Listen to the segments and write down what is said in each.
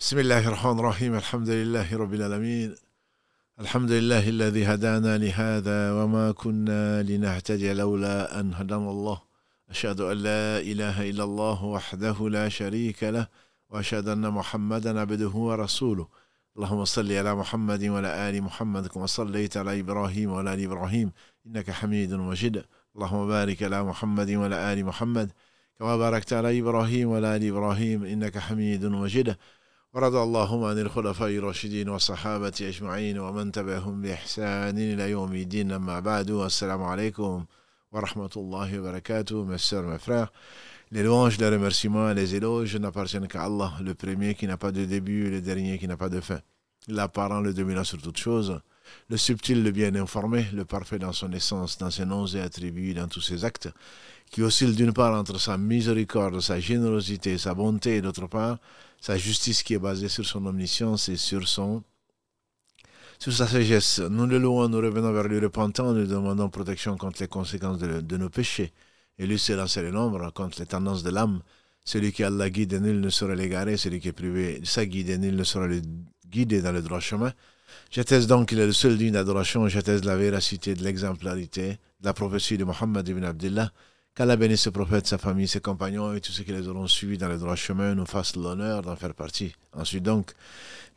بسم الله الرحمن الرحيم الحمد لله رب العالمين الحمد لله الذي هدانا لهذا وما كنا لنهتدي لولا أن هدانا الله أشهد أن لا إله إلا الله وحده لا شريك له وأشهد أن محمدا عبده ورسوله اللهم صل على محمد وعلى آل محمد كما صليت على إبراهيم وعلى آل إبراهيم إنك حميد مجيد اللهم بارك على محمد وعلى آل محمد كما باركت على إبراهيم وعلى آل إبراهيم إنك حميد مجيد ورضى اللهم عن الخلفاء الراشدين والصحابة أجمعين ومن تبعهم بإحسان إلى يوم الدين أما بعد السلام عليكم ورحمة الله وبركاته mes sœurs, mes frères les louanges, les remerciements, les éloges n'appartiennent qu'à Allah le premier qui n'a pas de début et le dernier qui n'a pas de fin l'apparent, le dominant sur toute chose le subtil, le bien informé, le parfait dans son essence, dans ses noms et attributs, dans tous ses actes, qui oscille d'une part entre sa miséricorde, sa générosité, sa bonté, et d'autre part, sa justice qui est basée sur son omniscience et sur son sur sa sagesse. Nous le louons, nous revenons vers lui repentant, nous demandons protection contre les conséquences de, nos péchés. Et lui c'est lancer les nombres contre les tendances de l'âme. Celui qui a la guide, nul ne sera l'égarer. Celui qui est privé de sa guide, nul ne sera le guidé dans le droit chemin. J'atteste donc qu'il est le seul digne d'adoration. J'atteste la véracité de l'exemplarité de la prophétie de Mohammed ibn Abdullah. Qu'Allah bénisse ce prophète, sa famille, ses compagnons et tous ceux qui les auront suivis dans le droit chemin nous fassent l'honneur d'en faire partie. Ensuite donc,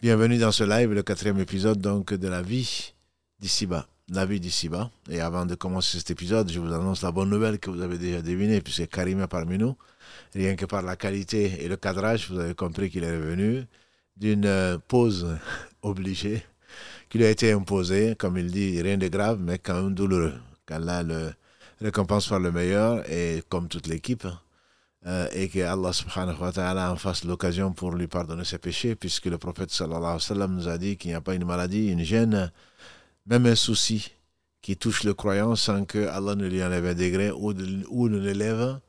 bienvenue dans ce live, le quatrième épisode donc de la vie d'ici-bas. La vie d'ici-bas. Et avant de commencer cet épisode, je vous annonce la bonne nouvelle que vous avez déjà devinée, puisque Karim est parmi nous. Rien que par la qualité et le cadrage, vous avez compris qu'il est revenu d'une euh, pause obligée qui lui a été imposée, comme il dit, rien de grave, mais quand même douloureux. Qu'Allah le récompense par le meilleur, et comme toute l'équipe, euh, et que Allah subhanahu wa ta'ala en fasse l'occasion pour lui pardonner ses péchés, puisque le prophète sallallahu alayhi wa sallam nous a dit qu'il n'y a pas une maladie, une gêne, même un souci qui touche le croyant sans que Allah ne lui enlève un degré ou, ou ne l'élève,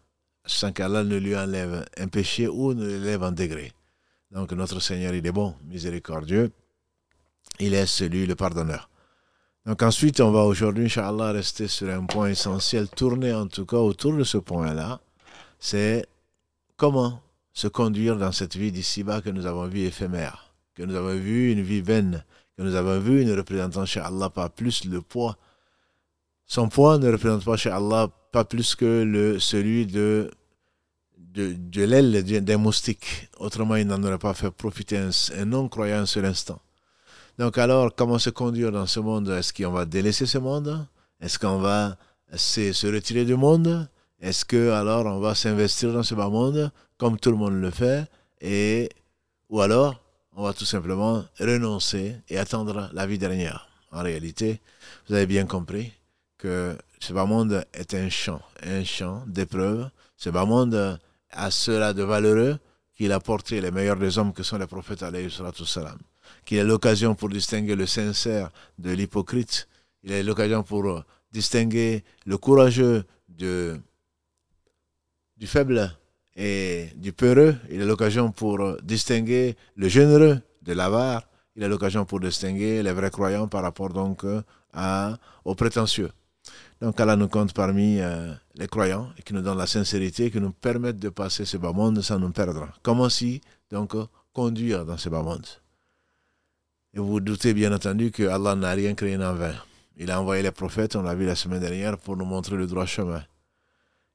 sans qu'Allah ne lui enlève un péché ou ne l'élève un degré. Donc notre Seigneur, il est bon, miséricordieux, il est celui le pardonneur. Donc ensuite, on va aujourd'hui, Inch'Allah, rester sur un point essentiel, tourner en tout cas autour de ce point-là, c'est comment se conduire dans cette vie d'ici-bas que nous avons vue éphémère, que nous avons vu une vie vaine, que nous avons vu ne représentant chez Allah pas plus le poids. Son poids ne représente pas chez Allah pas plus que le, celui de, de, l'aile d'un moustique. Autrement, il n'en aurait pas fait profiter un, un non-croyant un seul instant. Donc alors, comment se conduire dans ce monde? Est-ce qu'on va délaisser ce monde? Est-ce qu'on va se, retirer du monde? Est-ce que alors on va s'investir dans ce bas monde comme tout le monde le fait? Et ou alors on va tout simplement renoncer et attendre la vie dernière. En réalité, vous avez bien compris que ce bas monde est un champ, un champ d'épreuves. Ce bas monde a cela de valeureux qu'il a porté les meilleurs des hommes que sont les prophètes alayhi salam qu'il a l'occasion pour distinguer le sincère de l'hypocrite, il a l'occasion pour distinguer le courageux de, du faible et du peureux, il a l'occasion pour distinguer le généreux de l'avare, il a l'occasion pour distinguer les vrais croyants par rapport donc à, aux prétentieux. Donc Allah nous compte parmi euh, les croyants et qui nous donne la sincérité, qui nous permettent de passer ce bas monde sans nous perdre. Comment si donc conduire dans ce bas monde? Et vous doutez bien entendu que Allah n'a rien créé en vain. Il a envoyé les prophètes, on l'a vu la semaine dernière, pour nous montrer le droit chemin.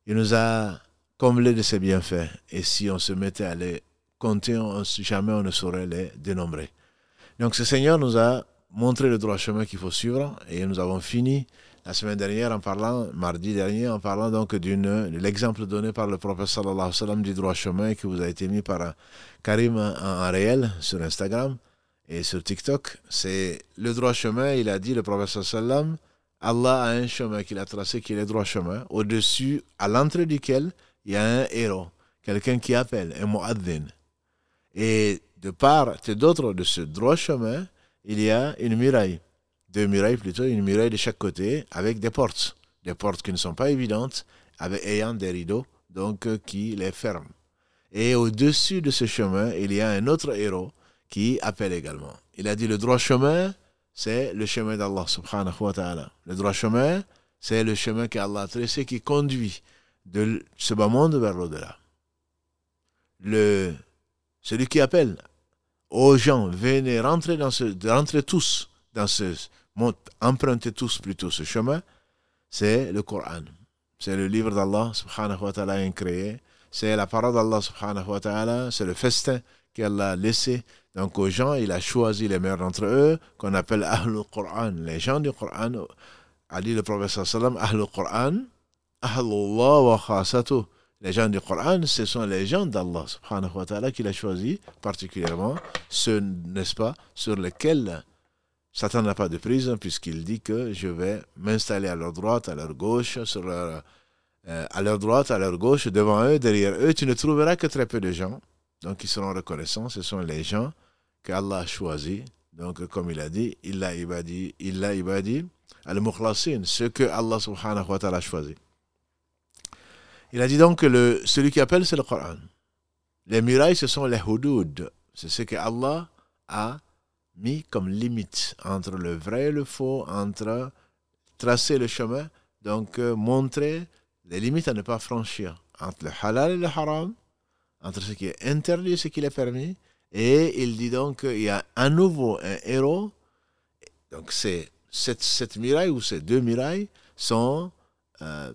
Il nous a comblés de ses bienfaits. Et si on se mettait à les compter, jamais on ne saurait les dénombrer. Donc ce Seigneur nous a montré le droit chemin qu'il faut suivre. Et nous avons fini la semaine dernière en parlant, mardi dernier, en parlant donc d'une, de l'exemple donné par le prophète du droit chemin qui vous a été mis par Karim en réel sur Instagram. Et sur TikTok, c'est le droit chemin, il a dit, le prophète sallam, Allah a un chemin qu'il a tracé qui est le droit chemin, au-dessus, à l'entrée duquel, il y a un héros, quelqu'un qui appelle, un mu'adhin. Et de part et d'autre de ce droit chemin, il y a une muraille, deux murailles plutôt, une muraille de chaque côté, avec des portes. Des portes qui ne sont pas évidentes, avec, ayant des rideaux, donc qui les ferment. Et au-dessus de ce chemin, il y a un autre héros, qui appelle également. Il a dit le droit chemin, c'est le chemin d'Allah subhanahu wa ta'ala. Le droit chemin, c'est le chemin qu'Allah a tracé qui conduit de ce bas monde vers l'au-delà. Le, celui qui appelle aux gens, venez rentrer dans ce, rentrer tous dans ce, empruntez tous plutôt ce chemin, c'est le Coran. C'est le livre d'Allah subhanahu wa ta'ala. C'est la parole d'Allah subhanahu wa ta'ala. C'est le festin qu'elle a laissé. Donc aux gens, il a choisi les meilleurs d'entre eux, qu'on appelle Ahlul Quran. Les gens du Coran, a dit le prophète sallam, Ahlul Quran, Ahlullah wa khasatu. Les gens du Coran, ce sont les gens d'Allah subhanahu wa ta'ala qu'il a choisi particulièrement, ceux, n'est-ce pas, sur lesquels Satan n'a pas de prise, puisqu'il dit que je vais m'installer à leur droite, à leur gauche, sur leur, euh, à leur droite, à leur gauche, devant eux, derrière eux. Tu ne trouveras que très peu de gens. Donc ils seront reconnaissants. Ce sont les gens qu'Allah a choisis. Donc comme il a dit, il a ibadi, il a ibadi, al-mukhlasin, ce que Allah subhanahu wa ta'ala a choisi. Il a dit donc que le, celui qui appelle, c'est le Coran. Les murailles, ce sont les hudud. C'est ce que Allah a mis comme limite entre le vrai et le faux, entre tracer le chemin, donc euh, montrer les limites à ne pas franchir entre le halal et le haram, entre ce qui est interdit et ce qui est permis. Et il dit donc qu'il y a un nouveau un héros. Donc c'est cette, cette ou ces deux murailles sont euh,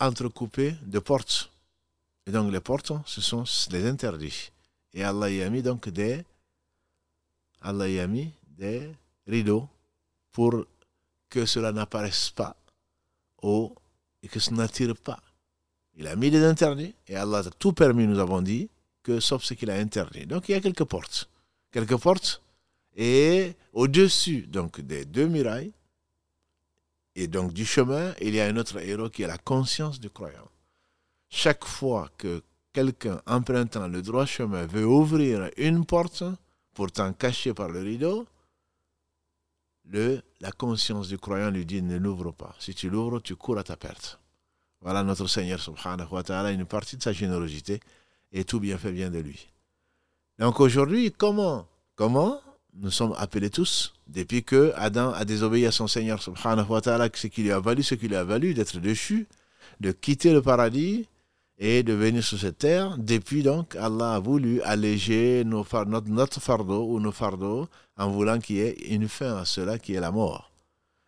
entrecoupées de portes. Et donc les portes, ce sont les interdits. Et Allah y a mis donc des, Allah y a mis des rideaux pour que cela n'apparaisse pas au, et que ça n'attire pas. Il a mis des interdits et Allah a tout permis, nous avons dit, que sauf ce qu'il a interdit. Donc il y a quelques portes. Quelques portes et au-dessus donc des deux murailles et donc du chemin, il y a un autre héros qui est la conscience du croyant. Chaque fois que quelqu'un empruntant le droit chemin veut ouvrir une porte, pourtant cachée par le rideau, le, la conscience du croyant lui dit ne l'ouvre pas. Si tu l'ouvres, tu cours à ta perte. Voilà notre Seigneur subhanahu wa ta'ala, une partie de sa générosité, et tout bien fait vient de lui. Donc aujourd'hui, comment Comment nous sommes appelés tous, depuis que Adam a désobéi à son Seigneur subhanahu wa ta'ala, ce qui lui a valu, ce qui lui a valu d'être déchu, de quitter le paradis et de venir sur cette terre. Depuis donc, Allah a voulu alléger notre fardeau ou nos fardeaux en voulant qu'il y ait une fin à cela qui est la mort.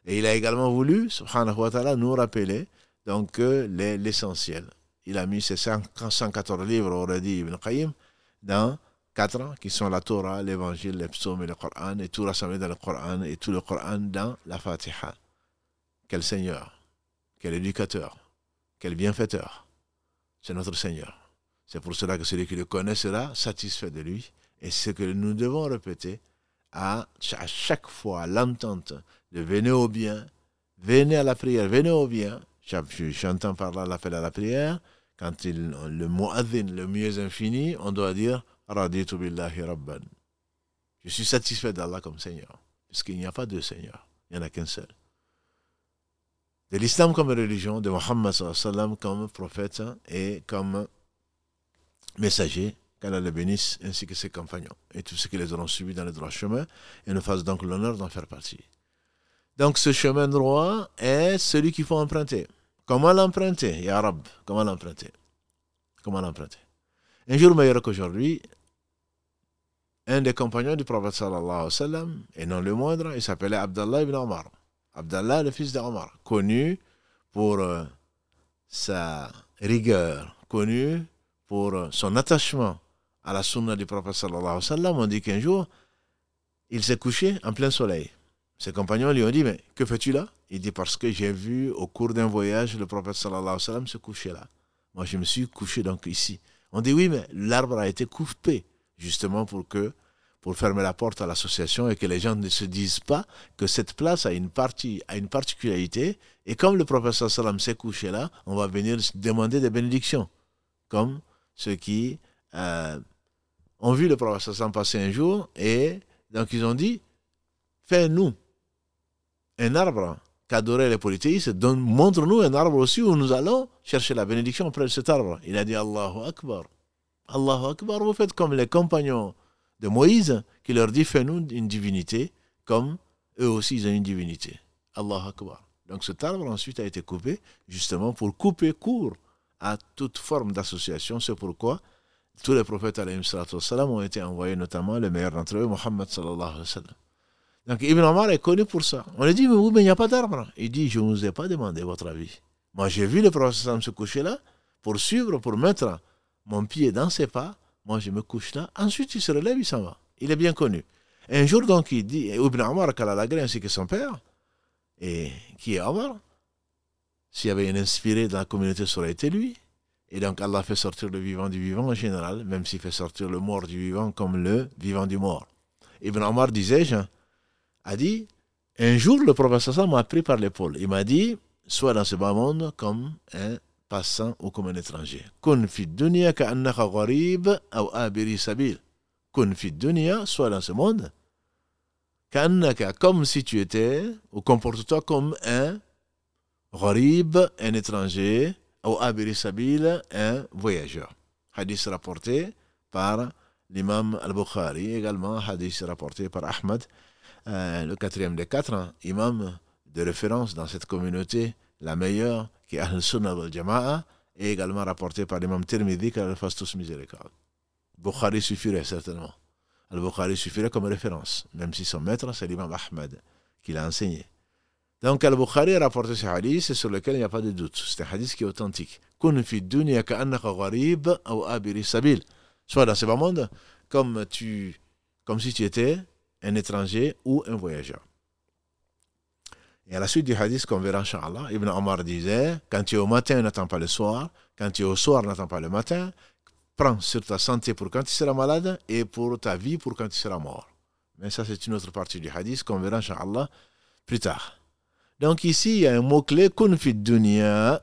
Et il a également voulu, subhanahu wa ta'ala, nous rappeler donc l'essentiel. Il a mis ses 114 livres, aurait dit Ibn Qayyim, dans quatre qui sont la Torah, l'Évangile, les psaumes et le Coran, et tout rassemblé dans le Coran, et tout le Coran dans la Fatiha. Quel Seigneur, quel éducateur, quel bienfaiteur. C'est notre Seigneur. C'est pour cela que celui qui le connaît sera satisfait de lui. Et ce que nous devons répéter à, chaque fois, l'entente de venez au bien, venez à la prière, venez au bien, J'entends par là l'appel à la prière. Quand il, le mu'adhin, le mieux infini, on doit dire Raditu billahi rabban. Je suis satisfait d'Allah comme Seigneur. Puisqu'il n'y a pas de Seigneur. Il n'y en a qu'un seul. De l'islam comme religion, de Muhammad sallam comme prophète et comme messager, qu'Allah le bénisse, ainsi que ses compagnons, et tous ceux qui les auront suivis dans le droit chemin, et nous fassent donc l'honneur d'en faire partie. Donc ce chemin droit est celui qu'il faut emprunter. Comment l'emprunter, Ya Rab Comment l'emprunter Comment l'emprunter Un jour meilleur qu'aujourd'hui, un des compagnons du prophète sallallahu et non le moindre, il s'appelait Abdallah ibn Omar. Abdallah, le fils d'Omar, connu pour euh, sa rigueur, connu pour euh, son attachement à la sunna du prophète sallallahu alayhi wa sallam. On dit qu'un jour, il s'est couché en plein soleil. Ses compagnons lui ont dit, mais que fais-tu là? Il dit, parce que j'ai vu au cours d'un voyage le prophète sallallahu alayhi wa sallam se coucher là. Moi, je me suis couché donc ici. On dit, oui, mais l'arbre a été coupé justement pour que pour fermer la porte à l'association et que les gens ne se disent pas que cette place a une partie, a une particularité. Et comme le prophète sallam s'est couché là, on va venir demander des bénédictions. Comme ceux qui euh, ont vu le prophète sallam passer un jour et donc ils ont dit, fais-nous un arbre qu'adoraient les polythéistes, montre-nous un arbre aussi où nous allons chercher la bénédiction auprès de cet arbre. Il a dit Allahu Akbar. Allahu Akbar, vous faites comme les compagnons de Moïse qui leur dit fais-nous une divinité comme eux aussi ils ont une divinité. Allahu Akbar. Donc cet arbre ensuite a été coupé justement pour couper court à toute forme d'association. C'est pourquoi tous les prophètes ont été envoyés, notamment le meilleur d'entre eux, Mohammed sallallahu alayhi wa sallam. Donc Ibn Omar est connu pour ça. On lui dit, mais oui, mais il n'y a pas d'arbre. Il dit, je ne vous ai pas demandé votre avis. Moi, j'ai vu le prophète se coucher là pour suivre, pour mettre mon pied dans ses pas. Moi, je me couche là. Ensuite, il se relève, il s'en va. Il est bien connu. un jour, donc, il dit, Ibn Omar, Kalalagré, ainsi que son père, et qui est Omar, s'il y avait un inspiré dans la communauté, ça aurait été lui. Et donc Allah fait sortir le vivant du vivant en général, même s'il fait sortir le mort du vivant comme le vivant du mort. Ibn Omar disait, a dit, un jour le prophète m'a pris par l'épaule. Il m'a dit, sois dans ce bas monde comme un passant ou comme un étranger. Sois dans ce monde, comme si tu étais, ou comporte-toi comme un gharib, un étranger, ou Abiri Sabil, un voyageur. Hadith rapporté par l'imam al-Bukhari, également hadith rapporté par Ahmad, euh, le quatrième des quatre, imam de référence dans cette communauté, la meilleure, qui est Al-Sunnah al-Jama'a, et également rapporté par l'imam Tirmidhi, a fasse tous miséricorde. Bukhari suffirait certainement. Al-Bukhari suffirait comme référence, même si son maître, c'est l'imam Ahmad, qui l'a enseigné. Donc Al-Bukhari a rapporté ce hadith sur lequel il n'y a pas de doute. C'est un hadith qui est authentique. Soit dans ce monde comme, tu, comme si tu étais un étranger ou un voyageur. Et à la suite du hadith qu'on verra, Inch'Allah, Ibn Omar disait Quand tu es au matin, n'attends pas le soir. Quand tu es au soir, n'attends pas le matin. Prends sur ta santé pour quand tu seras malade et pour ta vie pour quand tu seras mort. Mais ça, c'est une autre partie du hadith qu'on verra, Inch'Allah, plus tard. Donc ici, il y a un mot-clé, kun fi dunya,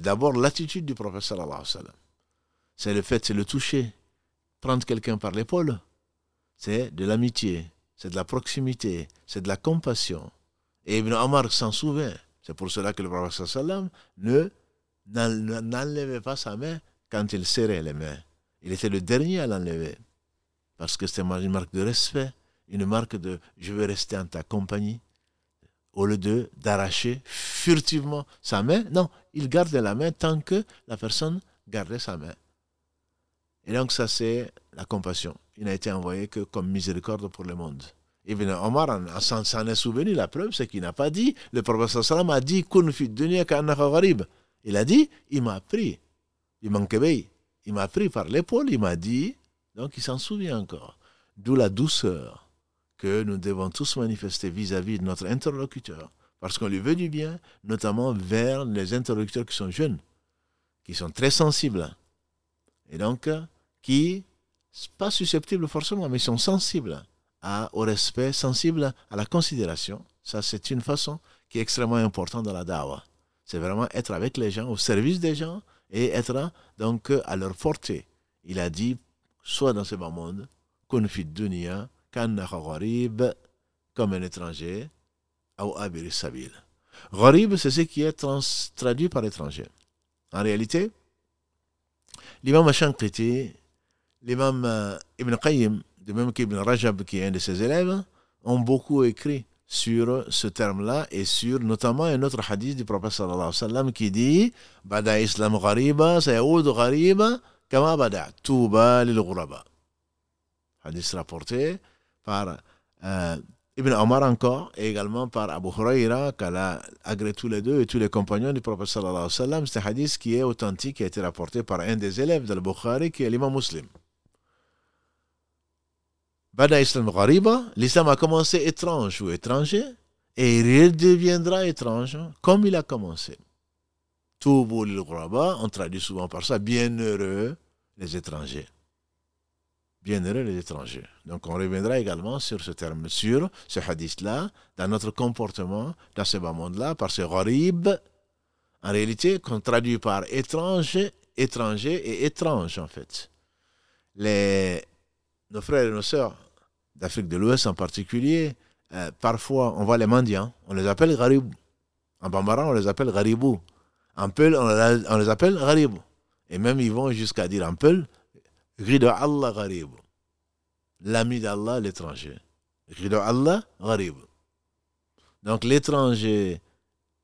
D'abord, l'attitude du prophète sallallahu. C'est le fait, c'est le toucher. Prendre quelqu'un par l'épaule, c'est de l'amitié, c'est de la proximité, c'est de la compassion. Et Ibn Omar s'en souvient. C'est pour cela que le prophète sallallahu ne n'enlevait pas sa main quand il serrait les mains. Il était le dernier à l'enlever. Parce que c'était une marque de respect une marque de je veux rester en ta compagnie, au lieu de d'arracher furtivement sa main. Non, il garde la main tant que la personne gardait sa main. Et donc ça c'est la compassion. Il n'a été envoyé que comme miséricorde pour le monde. Ibn Omar s'en est souvenu, la preuve c'est qu'il n'a pas dit, le prophète sallam a dit, il a dit, il m'a pris, il il m'a pris par l'épaule, il m'a dit, donc il s'en souvient encore. D'où la douceur que nous devons tous manifester vis-à-vis de notre interlocuteur, parce qu'on lui veut du bien, notamment vers les interlocuteurs qui sont jeunes, qui sont très sensibles, et donc qui, pas susceptibles forcément, mais sont sensibles à, au respect, sensibles à la considération. Ça, c'est une façon qui est extrêmement importante dans la dawa. C'est vraiment être avec les gens, au service des gens, et être donc à leur portée. Il a dit, soit dans ce bas monde, comme un étranger, ou abir sabil. Gharib, c'est ce qui est traduit par étranger. En réalité, l'imam Ashanqiti, l'imam euh, Ibn Qayyim, de même qu'Ibn Rajab, qui est un de ses élèves, ont beaucoup écrit sur ce terme-là et sur notamment un autre hadith du prophète sallallahu alayhi wa sallam qui dit Bada islam ghariba, sayaoud ghariba, kama bada, tuba lil ghuraba. Hadith rapporté par euh, Ibn Omar encore, et également par Abu Huraira, qu'elle a agré tous les deux et tous les compagnons du prophète sallallahu alayhi sallam. C'est un hadith qui est authentique, qui a été rapporté par un des élèves de Bukhari, qui est l'imam muslim. Bada Islam Ghariba, l'islam a commencé étrange ou étranger, et il redeviendra étrange comme il a commencé. Toubou lil on traduit souvent par ça, bienheureux les étrangers bienheureux les étrangers. Donc on reviendra également sur ce terme, sur ce hadith-là, dans notre comportement dans ce bas monde-là, par ce gharib, en réalité, qu'on traduit par étranger, étranger et étrange en fait. Les, nos frères et nos sœurs d'Afrique de l'Ouest en particulier, euh, parfois on voit les mendiants, on les appelle gharib. En bambara, on les appelle gharibou. En peul, on les appelle gharibou. Et même ils vont jusqu'à dire en peul, Rida Allah gharib. L'ami d'Allah, l'étranger. Rida Allah gharib. Donc l'étranger,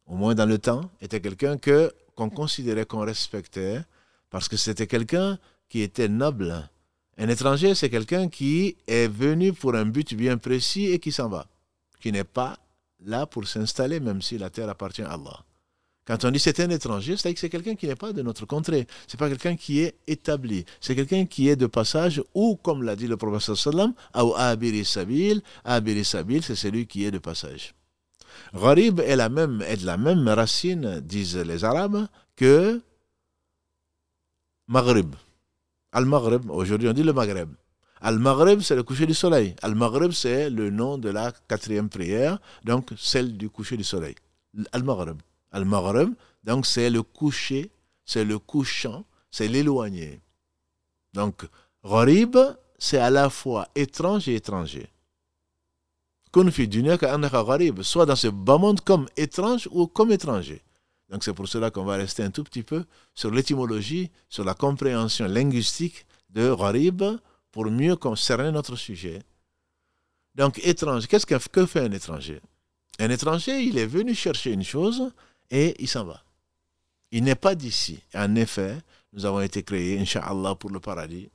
au moins dans le temps, était quelqu'un que qu'on considérait, qu'on respectait, Parce que c'était quelqu'un qui était noble. Un étranger, c'est quelqu'un qui est venu pour un but bien précis et qui s'en va, qui n'est pas là pour s'installer, même si la terre appartient à Allah. Quand on dit c'est un étranger, c'est que c'est quelqu'un qui n'est pas de notre contrée. C'est pas quelqu'un qui est établi. C'est quelqu'un qui est de passage ou, comme l'a dit le professeur sallam, ou abiri sabil. Abiri sabil, c'est celui qui est de passage. Gharib est, la même, est de la même racine, disent les Arabes, que Maghrib. Al-Maghrib, aujourd'hui on dit le Maghreb. Al-Maghrib, c'est le coucher du soleil. Al-Maghrib, c'est le nom de la quatrième prière, donc celle du coucher du soleil. Al-Maghrib. Al-Maghrib, donc c'est le coucher, c'est le couchant, c'est l'éloigné. Donc, Gharib, c'est à la fois étrange et étranger. Soit dans ce bas monde comme étrange ou comme étranger. Donc c'est pour cela qu'on va rester un tout petit peu sur l'étymologie, sur la compréhension linguistique de Gharib pour mieux concerner notre sujet. Donc étrange, qu'est-ce que fait un étranger? Un étranger, il est venu chercher une chose et il s'en va. Il n'est pas d'ici. En effet, nous avons été créés, Inch'Allah, pour le paradis,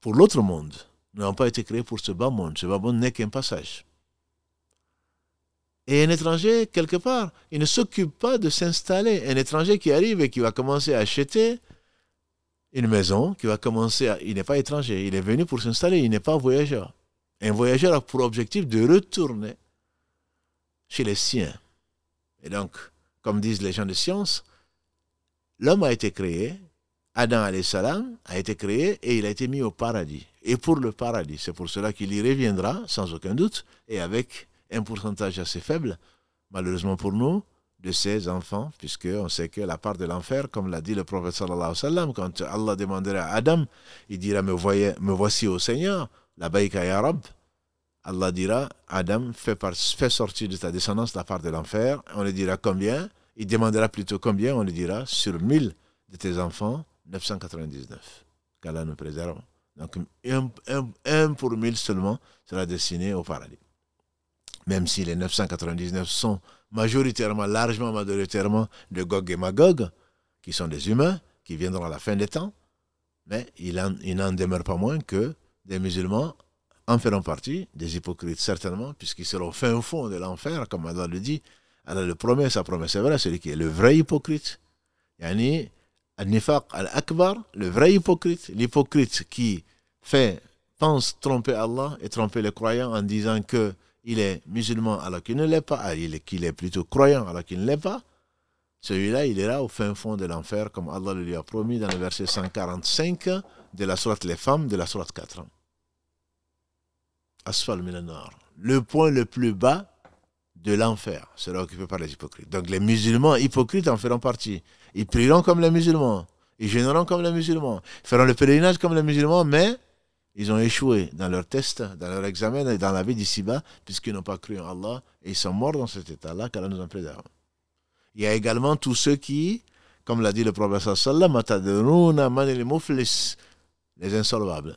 pour l'autre monde. Nous n'avons pas été créés pour ce bas monde. Ce bas monde n'est qu'un passage. Et un étranger, quelque part, il ne s'occupe pas de s'installer. Un étranger qui arrive et qui va commencer à acheter une maison, qui va commencer à... Il n'est pas étranger, il est venu pour s'installer, il n'est pas voyageur. Un voyageur a pour objectif de retourner chez les siens. Et donc, comme disent les gens de science, l'homme a été créé, Adam a été créé et il a été mis au paradis. Et pour le paradis, c'est pour cela qu'il y reviendra, sans aucun doute, et avec un pourcentage assez faible, malheureusement pour nous, de ses enfants, puisqu'on sait que la part de l'enfer, comme l'a dit le prophète sallallahu sallam, quand Allah demandera à Adam, il dira, me, voici au Seigneur, la baïka ya Allah dira, Adam, fais, sortir de ta descendance la part de l'enfer, on lui dira combien, il demandera plutôt combien, on lui dira, sur 1000 de tes enfants, 999, qu'Allah nous préserve. Donc un, un pour 1000 seulement sera destiné au paradis. Même si les 999 sont majoritairement, largement majoritairement de Gog et Magog, qui sont des humains, qui viendront à la fin des temps, mais il, n'en demeure pas moins que des musulmans en feront partie, des hypocrites certainement, puisqu'ils seront au fin fond de l'enfer, comme Allah le dit. Allah le promet, sa promesse est vraie, celui qui est le vrai hypocrite. Yani, al-nifaq al-akbar, le vrai hypocrite, l'hypocrite qui fait, pense tromper Allah et tromper les croyants en disant que il est musulman alors qu'il ne l'est pas, il est, qu'il est plutôt croyant alors qu'il ne l'est pas, celui-là, il ira au fin fond de l'enfer, comme Allah le lui a promis dans le verset 145 de la sourate Les Femmes de la sourate 4. Asfal minanar. Le point le plus bas de l'enfer sera occupé par les hypocrites. Donc les musulmans hypocrites en feront partie. Ils prieront comme les musulmans. Ils gêneront comme les musulmans. Ils feront le pèlerinage comme les musulmans, mais ils ont échoué dans leur test, dans leur examen et dans la vie d'ici-bas, puisqu'ils n'ont pas cru en Allah et ils sont morts dans cet état-là, qu'Allah nous en préserve. Il y a également tous ceux qui, comme l'a dit le prophète sallam, les insolvables.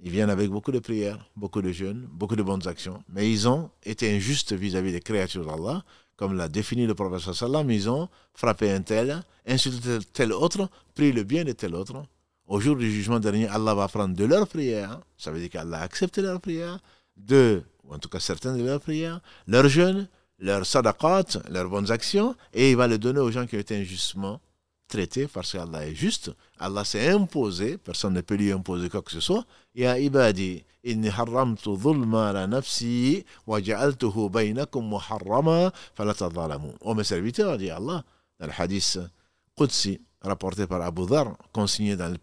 Ils viennent avec beaucoup de prières, beaucoup de jeûnes, beaucoup de bonnes actions, mais ils ont été injustes vis-à-vis des créatures d'Allah, comme l'a défini le prophète sallam, ils ont frappé un tel, insulté tel autre, pris le bien de tel autre, au jour du jugement dernier, Allah va prendre de leurs prières, ça veut dire qu'Allah accepte leurs prières, de, ou en tout cas certaines de leurs prières, leurs jeûnes, leurs sadaqat, leurs bonnes actions, et il va les donner aux gens qui ont été injustement traités parce qu'Allah est juste. Allah s'est imposé, personne ne peut lui imposer quoi que ce soit. Ya ibadi, dit hadith Qudsi, rapporté par Abu Dhar, consigné dans,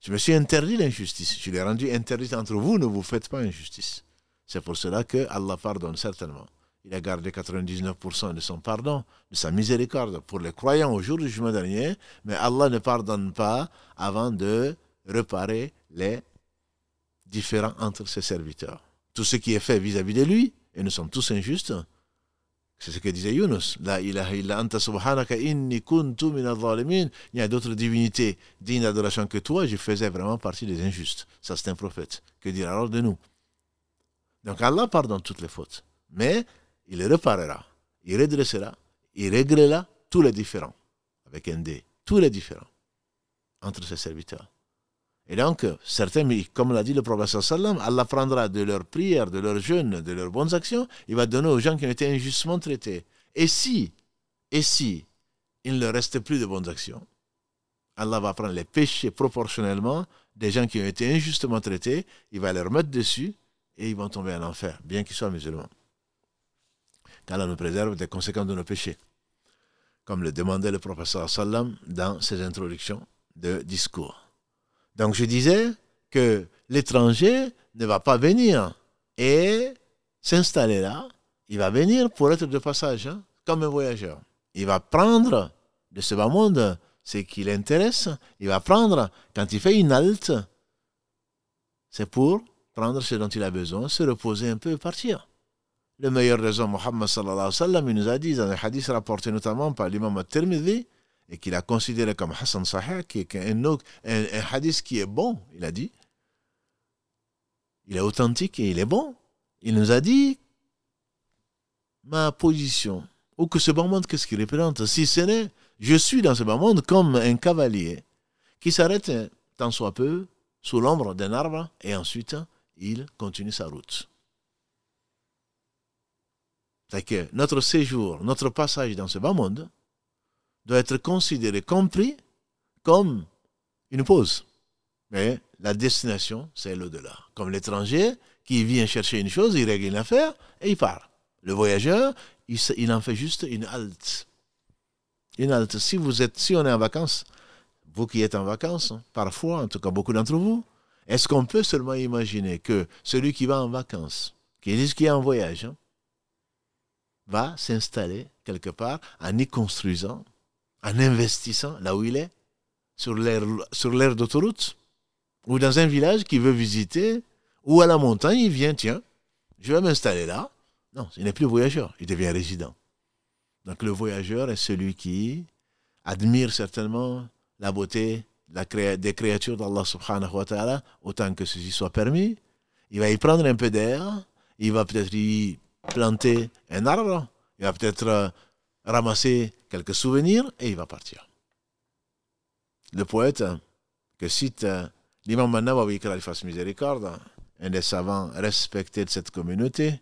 je me suis interdit l'injustice, je l'ai rendu entre vous, ne vous faites pas injustice. C'est pour cela que Allah pardonne certainement. Il a gardé 99% de son pardon, de sa miséricorde pour les croyants au jour du jugement dernier, mais Allah ne pardonne pas avant de réparer les différends entre ses serviteurs. Tout ce qui est fait vis-à-vis -vis de lui, et nous sommes tous injustes. C'est ce que disait Yunus. La ilaha illa anta subhanaka inni kuntu Il y a d'autres divinités dignes d'adoration que toi. Je faisais vraiment partie des injustes. Ça, c'est un prophète. Que dire alors de nous? Donc Allah pardonne toutes les fautes. Mais il réparera, il redressera, il réglera tous les différents, avec un D, tous les différents entre ses serviteurs. Et donc, certains, comme l'a dit le prophète Allah prendra de leurs prières, de leurs jeûnes, de leurs bonnes actions, il va donner aux gens qui ont été injustement traités. Et si, et si, il ne reste plus de bonnes actions, Allah va prendre les péchés proportionnellement des gens qui ont été injustement traités, il va les remettre dessus et ils vont tomber en enfer, bien qu'ils soient musulmans. Qu'Allah nous préserve des conséquences de nos péchés, comme le demandait le professeur Sallam dans ses introductions de discours. Donc je disais que l'étranger ne va pas venir et s'installer là, il va venir pour être de passage, hein, comme un voyageur. Il va prendre de ce bas monde ce qui l'intéresse, il va prendre, quand il fait une halte, c'est pour prendre ce dont il a besoin, se reposer un peu et partir. Le meilleur raison, Mohammed sallallahu alayhi wa sallam, il nous a dit dans un hadith rapporté notamment par l'imam al-Tirmidhi, et qu'il a considéré comme Hassan Sahih, qui est un, un, hadith qui est bon, il a dit. Il est authentique et il est bon. Il nous a dit ma position, ou que ce bon monde, qu'est-ce qu'il représente? Si ce n'est je suis dans ce bas monde comme un cavalier qui s'arrête tant soit peu sous l'ombre d'un arbre et ensuite il continue sa route. C'est que notre séjour, notre passage dans ce bas monde doit être considéré, compris comme une pause. Mais la destination, c'est l'au-delà. Comme l'étranger qui vient chercher une chose, il règle une affaire et il part. Le voyageur, il, il en fait juste une halte. Si vous êtes, si on est en vacances, vous qui êtes en vacances, parfois, en tout cas beaucoup d'entre vous, est-ce qu'on peut seulement imaginer que celui qui va en vacances, qui est en voyage, hein, va s'installer quelque part en y construisant, en investissant là où il est, sur l'aire d'autoroute, ou dans un village qu'il veut visiter, ou à la montagne, il vient, tiens, je vais m'installer là. Non, il n'est plus voyageur, il devient résident. Donc le voyageur est celui qui admire certainement la beauté des créatures d'Allah subhanahu wa ta'ala, autant que ceci soit permis. Il va y prendre un peu d'air, il va peut-être y planter un arbre, il va peut-être euh, ramasser quelques souvenirs et il va partir. Le poète que cite euh, l'imam Manawawi, qu'il fasse miséricorde, un des savants respectés de cette communauté,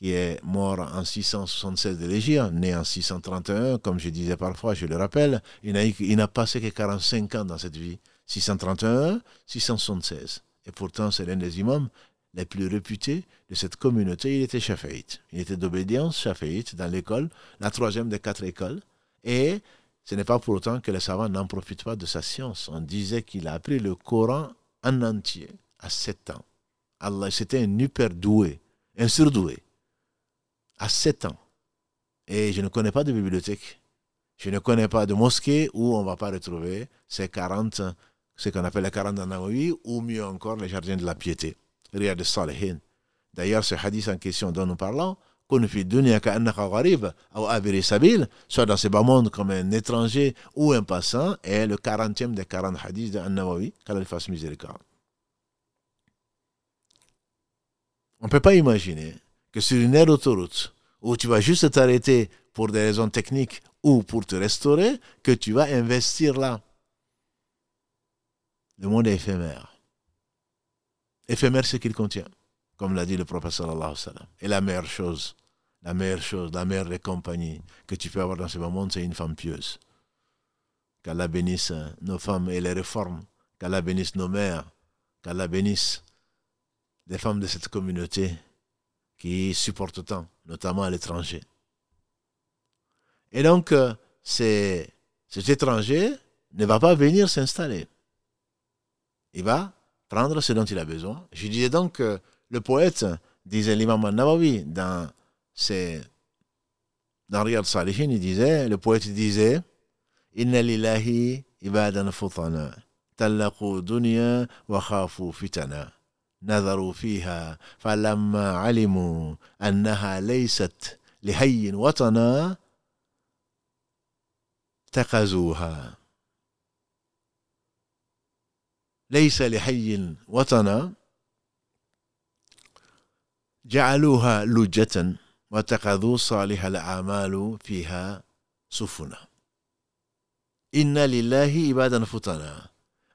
qui est mort en 676 de l'Égypte, né en 631, comme je disais parfois, je le rappelle, il n'a passé que 45 ans dans cette vie. 631, 676. Et pourtant, c'est l'un des imams les plus réputés de cette communauté. Il était chaféite. Il était d'obédience chaféite dans l'école, la troisième des quatre écoles. Et ce n'est pas pour autant que les savants n'en profitent pas de sa science. On disait qu'il a appris le Coran en entier à 7 ans. Allah, c'était un hyper doué, un surdoué à 7 ans. Et je ne connais pas de bibliothèque. Je ne connais pas de mosquée où on ne va pas retrouver ces 40, ce qu'on appelle les 40 Nawawi, ou mieux encore les jardins de la piété, Riyad de Salihin. D'ailleurs, ce hadith en question dont nous parlons, soit dans ce bas monde comme un étranger ou un passant, est le 40e des 40 hadiths de Nawawi, qu'Allah fasse miséricorde. On ne peut pas imaginer que sur une aire d'autoroute où tu vas juste t'arrêter pour des raisons techniques ou pour te restaurer, que tu vas investir là. Le monde est éphémère. Éphémère, ce qu'il contient, comme l'a dit le professeur sallallahu Et la meilleure chose, la meilleure chose, la meilleure des compagnies que tu peux avoir dans ce monde, c'est une femme pieuse. Qu'Allah bénisse nos femmes et les réformes. Qu'Allah bénisse nos mères. Qu'Allah bénisse les femmes de cette communauté qui supportent tant, notamment à l'étranger. Et donc, euh, cet étranger ne va pas venir s'installer. Il va prendre ce dont il a besoin. Je disais donc que le poète, disait l'imam Nawawi, dans, ses, dans Riyad Salihin, il disait, le poète disait, Inna lillahi ibadan futana, tallaqu dunya wa khafu fitana. نظروا فيها فلما علموا أنها ليست لهي وطنا اتخذوها. ليس لحي وطنا. جعلوها لجة واتخذوا صالح الأعمال فيها سفنا. Inna lillahi ibadan futana.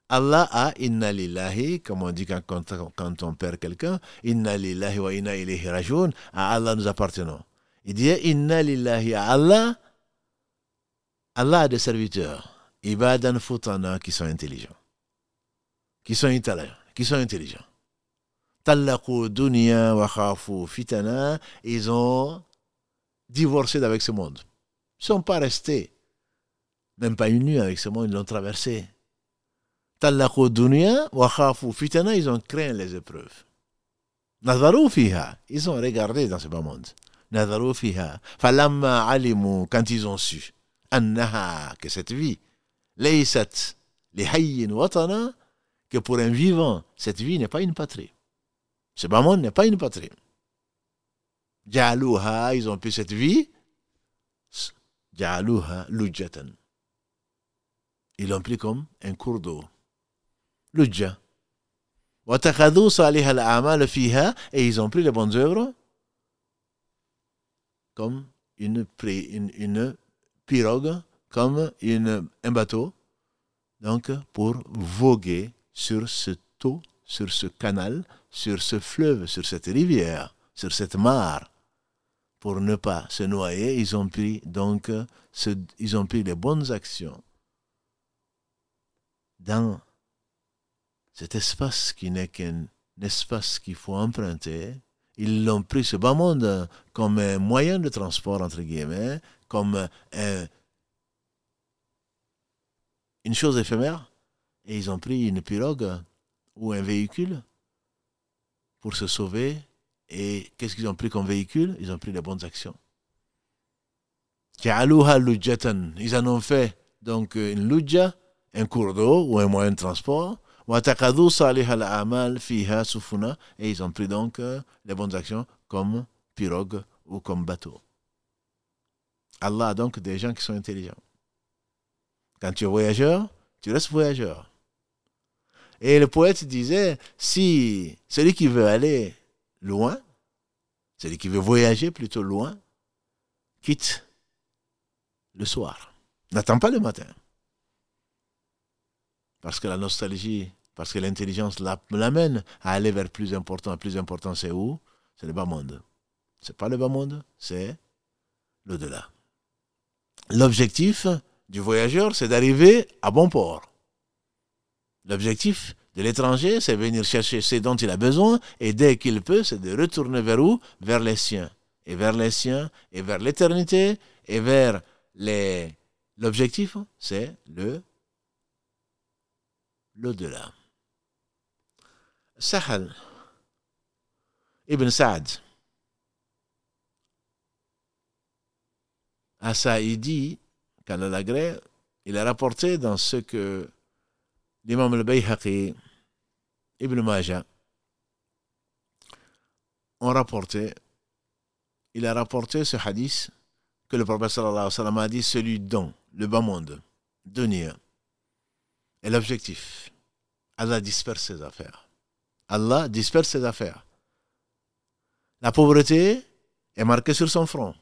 Allah a inna lillahi, comme on dit quand, quand, on perd quelqu'un, inna lillahi wa inna ilayhi rajoun, à Allah nous appartenons. Il dit inna lillahi à Allah, Allah a des serviteurs, ibadan futana, qui sont intelligents, qui sont intelligents, qui sont intelligents. Tallaqu dunya wa khafu fitana, ils ont divorcé avec ce monde. Ils ne sont pas restés même pas une nuit avec ce monde, ils l'ont traversé. dunya wa khafu fitana, ils ont craint les épreuves. Ils ont regardé dans ce bas monde. Quand ils ont su, que cette vie, que pour un vivant, cette vie n'est pas une patrie. Ce bas monde n'est pas une patrie. Ils ont pris cette vie, ils l'ont pris comme un cours d'eau. L'ujja. Et ils ont pris les bonnes œuvres comme une, une, une pirogue, comme une, un bateau, donc pour voguer sur ce taux, sur ce canal, sur ce fleuve, sur cette rivière, sur cette mare, pour ne pas se noyer. Ils ont pris donc, ils ont pris les bonnes actions dans cet espace qui n'est qu'un espace qu'il faut emprunter, ils l'ont pris ce bas monde comme un moyen de transport, entre guillemets, comme une chose éphémère, et ils ont pris une pirogue ou un véhicule pour se sauver. Et qu'est-ce qu'ils ont pris comme véhicule? Ils ont pris les bonnes actions. Ils en ont fait donc une luja, un cours d'eau ou un moyen de transport. Et ils ont pris donc euh, les bonnes actions comme pirogue ou comme bateau. Allah a donc des gens qui sont intelligents. Quand tu es voyageur, tu restes voyageur. Et le poète disait, si celui qui veut aller loin, celui qui veut voyager plutôt loin, quitte le soir. N'attends pas le matin. Parce que la nostalgie, parce que l'intelligence l'amène à aller vers plus important. Plus important, c'est où? C'est le bas monde. C'est pas le bas monde, c'est l'au-delà. L'objectif du voyageur, c'est d'arriver à bon port. L'objectif de l'étranger, c'est venir chercher ce dont il a besoin et dès qu'il peut, c'est de retourner vers où? Vers les siens. Et vers les siens, et vers l'éternité, et vers les... L'objectif, c'est le l'au-delà. Sahal ibn Saad. À Saïdi, il a rapporté dans ce que l'imam al-Bayhaqi, Ibn Majah, ont rapporté, il a rapporté ce hadith que le prophète sallallahu a dit, celui dont le bas monde, dunya, l'objectif. Allah disperse ses affaires. Allah disperse ses affaires. La pauvreté est marquée sur son front.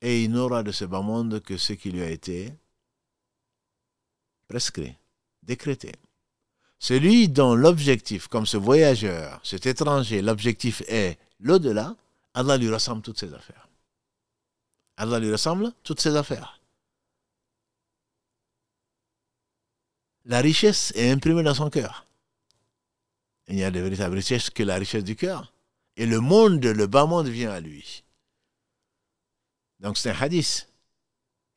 Et il n'aura de ce bas monde que ce qui lui a été prescrit, décrété. Celui dont l'objectif, comme ce voyageur, cet étranger, l'objectif est l'au-delà, Allah lui ressemble toutes ses affaires. Allah lui ressemble toutes ses affaires. La richesse est imprimée dans son cœur. Il n'y a de véritable richesse que la richesse du cœur. Et le monde, le bas monde vient à lui. Donc c'est un hadith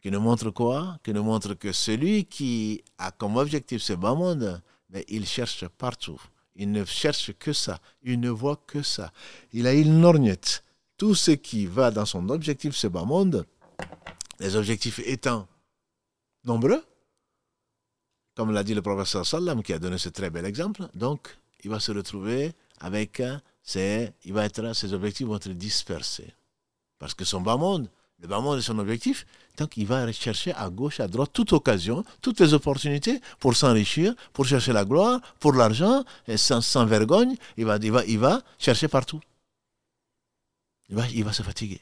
qui nous montre quoi? Qui nous montre que celui qui a comme objectif ce bas monde, mais il cherche partout. Il ne cherche que ça. Il ne voit que ça. Il a une lorgnette. Tout ce qui va dans son objectif, ce bas monde, les objectifs étant nombreux, comme l'a dit le professeur Sallam, qui a donné ce très bel exemple. Donc, il va se retrouver avec être, ses objectifs vont être dispersés. Parce que son bas monde, le bas monde est son objectif, donc il va chercher à gauche, à droite, toute occasion, toutes les opportunités pour s'enrichir, pour chercher la gloire, pour l'argent, et sans, vergogne, il va chercher partout. Il va, il va se fatiguer.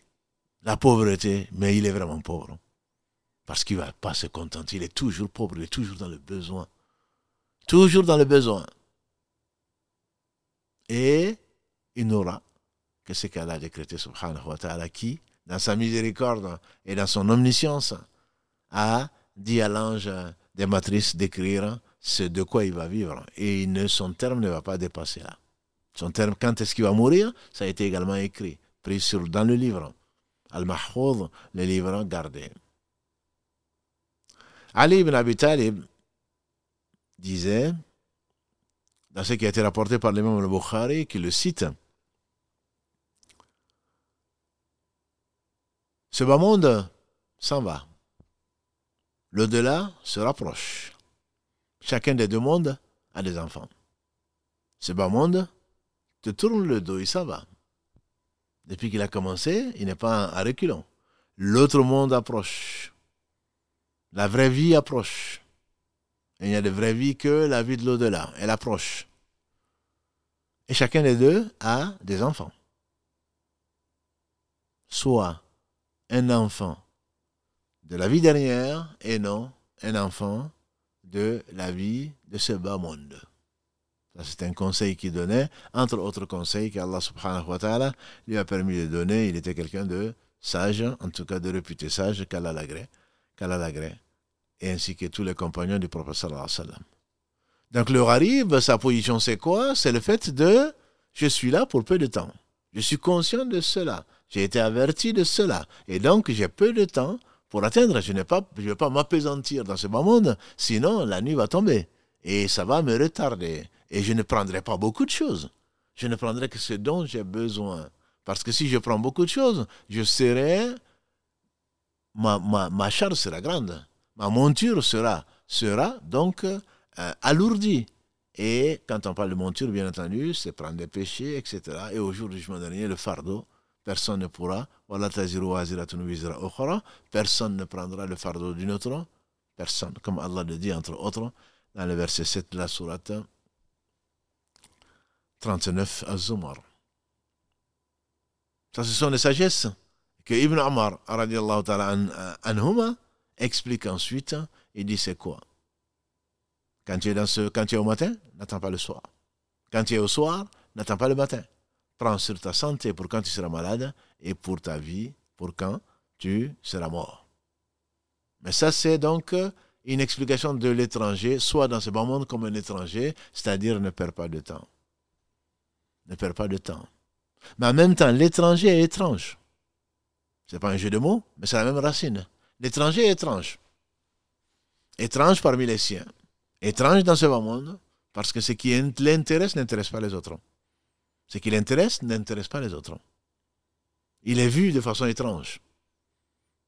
la pauvreté, mais il est vraiment pauvre. Parce qu'il ne va pas se contenter, il est toujours pauvre, il est toujours dans le besoin. Toujours dans le besoin. Et il n'aura que ce qu'Allah a décrété, subhanahu wa ta'ala, qui, dans sa miséricorde et dans son omniscience, a dit à l'ange des matrices d'écrire ce de quoi il va vivre. Et son terme ne va pas dépasser là. Son terme, quand est-ce qu'il va mourir, ça a été également écrit, pris sur, dans le livre. Al-Mahfoud, le livre gardé. Ali ibn Abi Talib disait, dans ce qui a été rapporté par l'imam al-Bukhari, qui le cite, Ce bas monde s'en va. L'au-delà se rapproche. Chacun des deux mondes a des enfants. Ce bas monde te tourne le dos, il s'en va. Depuis qu'il a commencé, il n'est pas à reculons. L'autre monde approche. La vraie vie approche. il n'y a de vraie vie que la vie de l'au-delà. Elle approche. Et chacun des deux a des enfants. Soit un enfant de la vie dernière et non un enfant de la vie de ce bas monde. C'est un conseil qu'il donnait, entre autres conseils qu'Allah subhanahu wa ta'ala lui a permis de donner. Il était quelqu'un de sage, en tout cas de réputé sage, qu'Allah qu'Allah l'agrée, ainsi que tous les compagnons du prophète sallallahu. Donc le Harib, sa position c'est quoi? C'est le fait de je suis là pour peu de temps. Je suis conscient de cela. J'ai été averti de cela. Et donc, j'ai peu de temps pour atteindre. Je ne vais pas m'apaisantir dans ce bas monde, sinon la nuit va tomber. Et ça va me retarder. Et je ne prendrai pas beaucoup de choses. Je ne prendrai que ce dont j'ai besoin. Parce que si je prends beaucoup de choses, je serai. Ma, ma, charge sera grande. Ma monture sera, sera donc euh, alourdie. Et quand on parle de monture, bien entendu, c'est prendre des péchés, etc. Et au jour du jugement dernier, le fardeau personne ne pourra, personne ne prendra le fardeau d'une autre personne, comme Allah le dit entre autres dans le verset 7 de la sourate 39 Az-Zumar. Ça, ce sont les sagesses que Ibn Omar anhuma, explique ensuite. Il dit c'est quoi? Quand tu, es dans ce, quand tu es au matin, n'attends pas le soir. Quand tu es au soir, n'attends pas le matin prends sur ta santé pour quand tu seras malade et pour ta vie pour quand tu seras mort. Mais ça, c'est donc une explication de l'étranger, soit dans ce bon monde comme un étranger, c'est-à-dire ne perds pas de temps. Ne perds pas de temps. Mais en même temps, l'étranger est étrange. N'est pas un jeu de mots, mais c'est la même racine. L'étranger est étrange. Étrange parmi les siens. Étrange dans ce monde, parce que ce qui l'intéresse n'intéresse pas les autres. Ce qui l'intéresse n'intéresse pas les autres. Il est vu de façon étrange.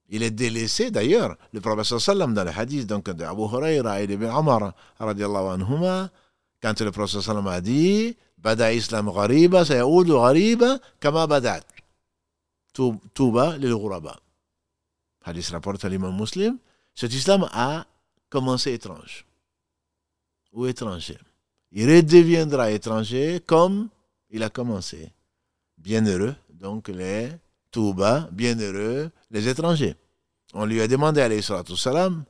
Il est délaissé d'ailleurs. Le prophète sallam dans le hadith donc de Abu Huraira et de Omar anhuma, quand le prophète sallam a dit Bada islam ghariba, sayaoud ghariba, kama badat. Touba lil ghuraba. Hadith rapporte à l'imam muslim. Cet islam a commencé étrange. Ou étranger. Il redeviendra étranger comme il a commencé. Bienheureux, donc les Touba, bienheureux, les étrangers. On lui a demandé, alayhi salam,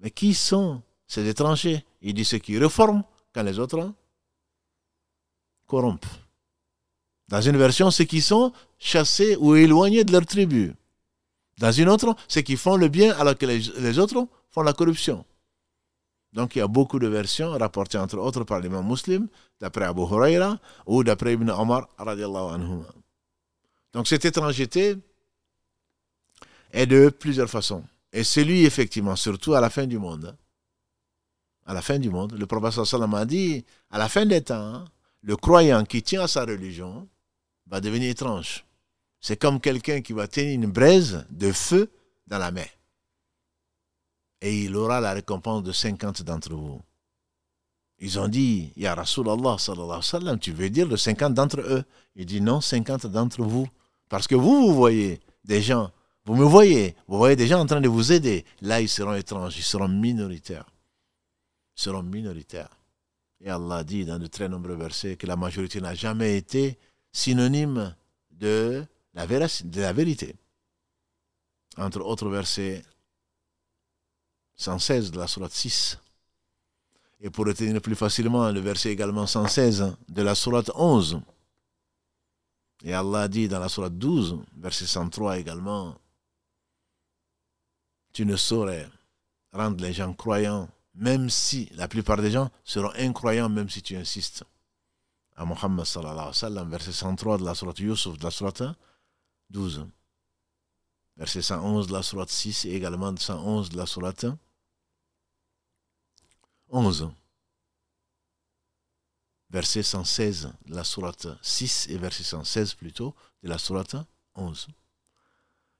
mais qui sont ces étrangers? Il dit ceux qui reforment quand les autres corrompent. Dans une version, ceux qui sont chassés ou éloignés de leur tribu. Dans une autre, ceux qui font le bien alors que les autres font la corruption. Donc il y a beaucoup de versions rapportées entre autres par l'imam muslim, d'après Abu Huraira ou d'après Ibn Omar. Donc cette étrangeté est de plusieurs façons. Et celui, effectivement, surtout à la fin du monde. À la fin du monde, le prophète sallam a dit, à la fin des temps, le croyant qui tient à sa religion va devenir étrange. C'est comme quelqu'un qui va tenir une braise de feu dans la main et il aura la récompense de 50 d'entre vous. Ils ont dit, Ya Rasulallah, sallallahu alayhi sallam, tu veux dire de 50 d'entre eux? Il dit non, 50 d'entre vous. Parce que vous, vous voyez des gens, vous me voyez, vous voyez des gens en train de vous aider. Là, ils seront étranges, ils seront minoritaires. Ils seront minoritaires. Et Allah dit dans de très nombreux versets que la majorité n'a jamais été synonyme de la, de la vérité. entre autres versets 116 de la sourate 6. Et pour retenir plus facilement, le verset également 116 de la sourate 11. Et Allah dit dans la sourate 12, verset 103 également, tu ne saurais rendre les gens croyants, même si la plupart des gens seront incroyants, même si tu insistes. À Muhammad sallallahu alayhi wa sallam, verset 103 de la sourate Yusuf, de la sourate 12. Verset 111 de la sourate 6 et également 111 de la sourate 11. Verset 116 de la sourate 6 et verset 116 plutôt de la sourate 11.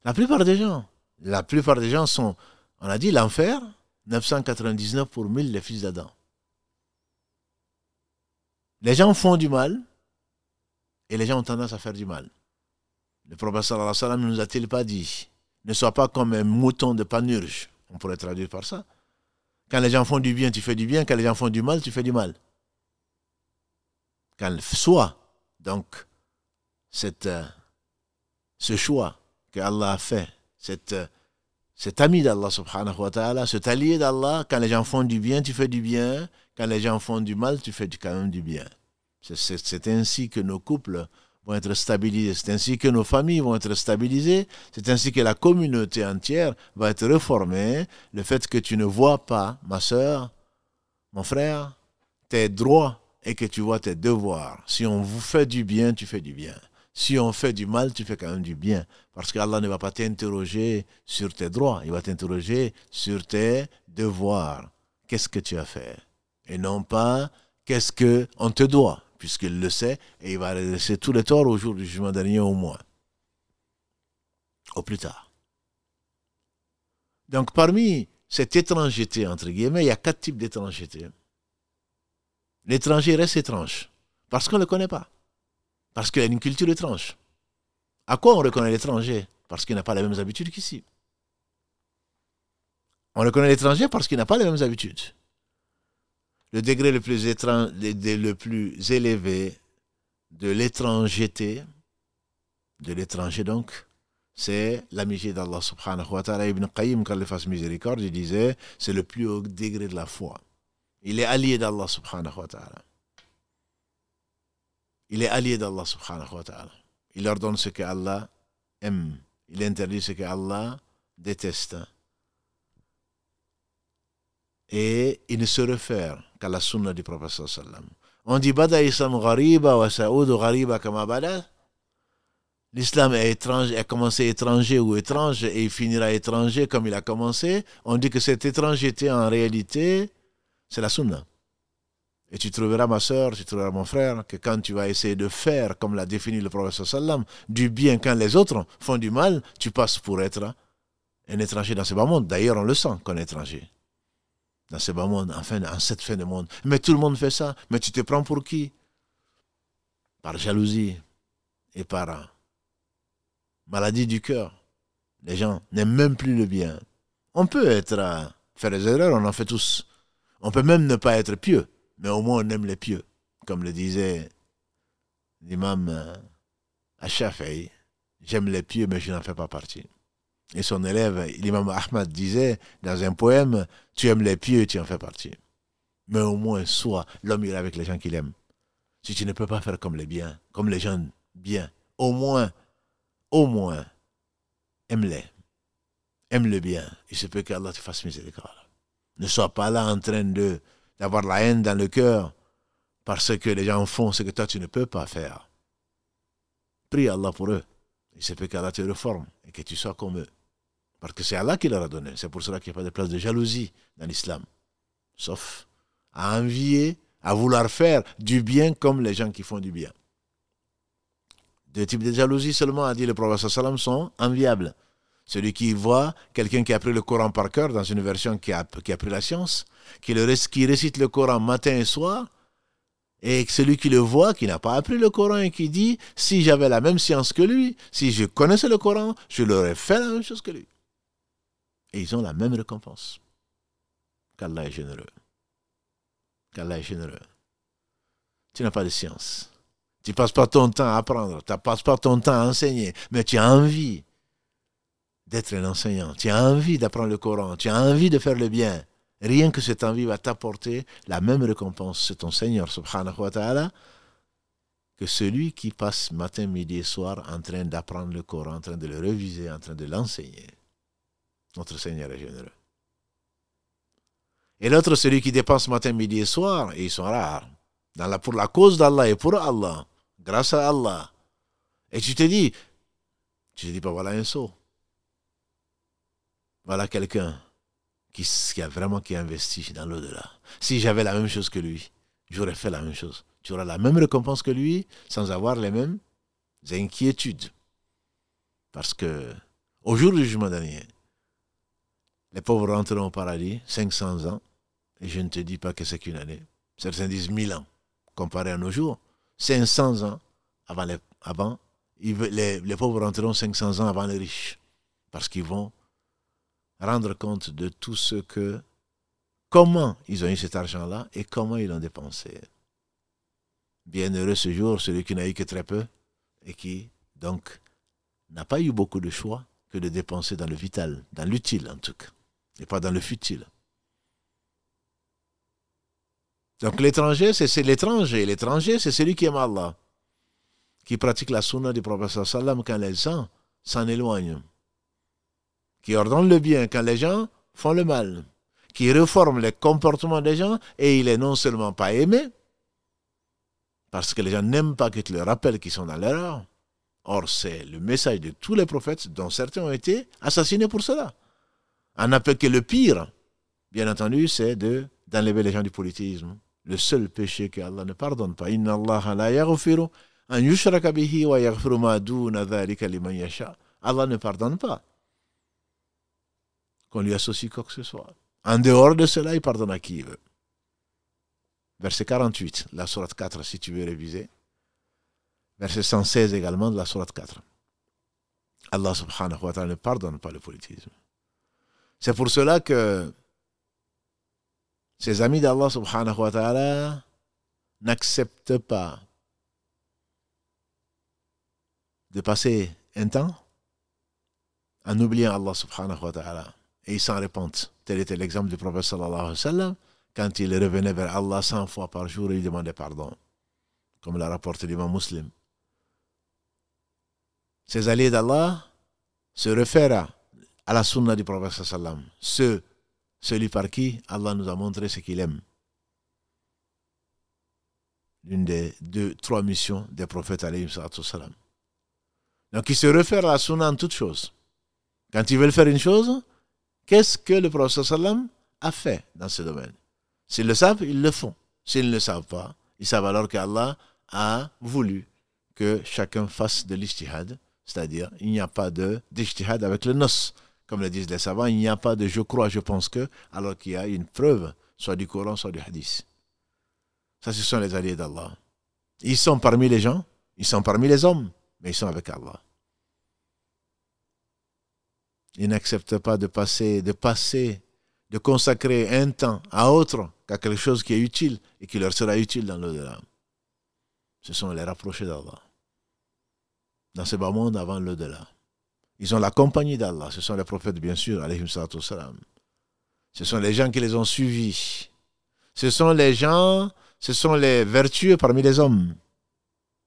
La plupart des gens, la plupart des gens sont, on a dit l'enfer, 999 pour 1000 les fils d'Adam. Les gens font du mal et les gens ont tendance à faire du mal. Le prophète ne nous a-t-il pas dit ne sois pas comme un mouton de panurge On pourrait traduire par ça. Quand les gens font du bien, tu fais du bien. Quand les gens font du mal, tu fais du mal. Quand soit, donc, cette, euh, ce choix que Allah a fait, euh, cet ami d'Allah subhanahu wa ta'ala, cet allié d'Allah, quand les gens font du bien, tu fais du bien. Quand les gens font du mal, tu fais quand même du bien. C'est ainsi que nos couples vont être stabilisés. C'est ainsi que nos familles vont être stabilisées. C'est ainsi que la communauté entière va être réformée. Le fait que tu ne vois pas, ma soeur, mon frère, tes droits et que tu vois tes devoirs. Si on vous fait du bien, tu fais du bien. Si on fait du mal, tu fais quand même du bien. Parce qu'Allah ne va pas t'interroger sur tes droits, il va t'interroger sur tes devoirs. Qu'est-ce que tu as fait? Et non pas qu'est-ce qu'on te doit puisqu'il le sait, et il va laisser tous les torts au jour du jugement dernier au moins. Au plus tard. Donc parmi cette étrangeté, entre guillemets, il y a quatre types d'étrangeté. L'étranger reste étrange, parce qu'on ne le connaît pas, parce qu'il a une culture étrange. À quoi on reconnaît l'étranger? Parce qu'il n'a pas les mêmes habitudes qu'ici. On reconnaît l'étranger parce qu'il n'a pas les mêmes habitudes le degré le plus, le plus élevé de l'étrangeté, de l'étranger donc, c'est l'amitié d'Allah subhanahu wa ta'ala. Ibn Qayyim, quand il fasse miséricorde, il disait, c'est le plus haut degré de la foi. Il est allié d'Allah subhanahu wa ta'ala. Il est allié d'Allah subhanahu wa ta'ala. Il ordonne ce que Allah aime. Il interdit ce que Allah déteste. Et il ne se réfère qu'à la sunna du prophète sallam. On dit Bada Islam ghariba wa Saoud ghariba kama bada. L'islam est étrange, a commencé étranger ou étrange et il finira étranger comme il a commencé. On dit que cette étrangeté en réalité, c'est la sunna. Et tu trouveras ma soeur, tu trouveras mon frère, que quand tu vas essayer de faire, comme l'a défini le prophète sallam, du bien quand les autres font du mal, tu passes pour être un étranger dans ce bas monde. D'ailleurs, on le sent qu'on est étranger dans ce bas monde, enfin, en cette fin de monde. Mais tout le monde fait ça. Mais tu te prends pour qui? Par jalousie et par maladie du cœur. Les gens n'aiment même plus le bien. On peut être faire des erreurs, on en fait tous. On peut même ne pas être pieux, mais au moins on aime les pieux. Comme le disait l'imam euh, Achafaï, j'aime les pieux, mais je n'en fais pas partie. Et son élève, l'imam Ahmad, disait dans un poème Tu aimes les pieux, tu en fais partie. Mais au moins, sois l'homme, est avec les gens qu'il aime. Si tu ne peux pas faire comme les biens, comme les gens bien, au moins, au moins, aime-les. Aime le bien. Il se peut qu'Allah te fasse miséricorde. Ne sois pas là en train de d'avoir la haine dans le cœur parce que les gens font ce que toi tu ne peux pas faire. Prie Allah pour eux. Il se peut qu'Allah te reforme et que tu sois comme eux. Parce que c'est Allah qui leur a donné. C'est pour cela qu'il n'y a pas de place de jalousie dans l'islam. Sauf à envier, à vouloir faire du bien comme les gens qui font du bien. Deux types de jalousie seulement, a dit le prophète sallam, sont enviables. Celui qui voit quelqu'un qui a pris le Coran par cœur, dans une version qui a, qui a pris la science, qui, le, qui récite le Coran matin et soir, et celui qui le voit, qui n'a pas appris le Coran et qui dit, si j'avais la même science que lui, si je connaissais le Coran, je l'aurais fait la même chose que lui et ils ont la même récompense. Qu'Allah est généreux. Qu'Allah est généreux. Tu n'as pas de science. Tu passes pas ton temps à apprendre, tu passes pas ton temps à enseigner, mais tu as envie d'être un enseignant, tu as envie d'apprendre le Coran, tu as envie de faire le bien, rien que cette envie va t'apporter la même récompense, c'est ton Seigneur subhanahu wa ta'ala, que celui qui passe matin, midi et soir en train d'apprendre le Coran, en train de le réviser, en train de l'enseigner. Notre Seigneur est généreux. Et l'autre, celui qui dépense matin, midi et soir, et ils sont rares, dans la, pour la cause d'Allah et pour Allah, grâce à Allah. Et tu te dis, tu te dis, pas voilà un saut. Voilà quelqu'un qui, qui, a vraiment qui investi dans l'au-delà. Si j'avais la même chose que lui, j'aurais fait la même chose. Tu auras la même récompense que lui sans avoir les mêmes inquiétudes. Parce que au jour du jugement dernier, les pauvres rentreront au paradis 500 ans, et je ne te dis pas que c'est qu'une année. Certains disent 1000 ans, comparé à nos jours. 500 ans avant les, les pauvres rentreront 500 ans avant les riches. Parce qu'ils vont rendre compte de tout ce que, comment ils ont eu cet argent-là et comment ils l'ont dépensé. Bienheureux ce jour, celui qui n'a eu que très peu et qui, donc, n'a pas eu beaucoup de choix que de dépenser dans le vital, dans l'utile en tout cas, et pas dans le futile. Donc l'étranger, c'est l'étranger. L'étranger, c'est celui qui aime Allah, qui pratique la sunna du prophète sallam quand les gens s'en éloignent, qui ordonne le bien quand les gens font le mal, qui réforme les comportements des gens et il est non seulement pas aimé, parce que les gens n'aiment pas que tu leur rappelles qu'ils sont dans l'erreur. Or, c'est le message de tous les prophètes, dont certains ont été assassinés pour cela. On n'a que le pire, bien entendu, c'est de d'enlever les gens du politisme. Le seul péché que Allah ne pardonne pas. Inna Allah la yaghfiru an yushraka bihi wa yaghfiru ma duna yasha. Allah ne pardonne pas qu'on lui associe quoi que ce soit. En dehors de cela, il pardonne à qui il veut verset 48, la sourate 4, si tu veux réviser. Verset 116 également de la sourate 4. Allah subhanahu wa ta'ala ne pardonne pas le politisme. C'est pour cela que ces amis d'Allah subhanahu wa ta'ala n'acceptent pas de passer un temps en oubliant Allah subhanahu wa ta'ala. Et ils s'en repentent. Tel était l'exemple du prophète sallallahu alayhi wa sallam quand il revenait vers Allah 100 fois par jour, il demandait pardon, comme l'a rapporté l'imam muslim. Ces alliés d'Allah se réfèrent à la sunna du prophète sallam, ce, celui par qui Allah nous a montré ce qu'il aime. L'une des deux, trois missions des prophètes alayhi sallam. Donc ils se réfèrent à la sunna en toutes choses. Quand ils veulent faire une chose, qu'est-ce que le prophète sallam a fait dans ce domaine? S'ils le savent, ils le font. S'ils ne le savent pas, ils savent alors qu'Allah a voulu que chacun fasse de l'ijtihad, c'est-à-dire il n'y a pas de d'ijtihad avec le nos. Comme le disent les savants, il n'y a pas de je crois, je pense que, alors qu'il y a une preuve, soit du Coran, soit du Hadith. Ça, ce sont les alliés d'Allah. Ils sont parmi les gens, ils sont parmi les hommes, mais ils sont avec Allah. Ils n'acceptent pas de passer, de passer de consacrer un temps à autre qu'à quelque chose qui est utile et qui leur sera utile dans l'au-delà. Ce sont les rapprochés d'Allah. Dans ce bas monde avant l'au-delà. Ils ont la compagnie d'Allah. Ce sont les prophètes, bien sûr, salam. Ce sont les gens qui les ont suivis. Ce sont les gens, ce sont les vertueux parmi les hommes.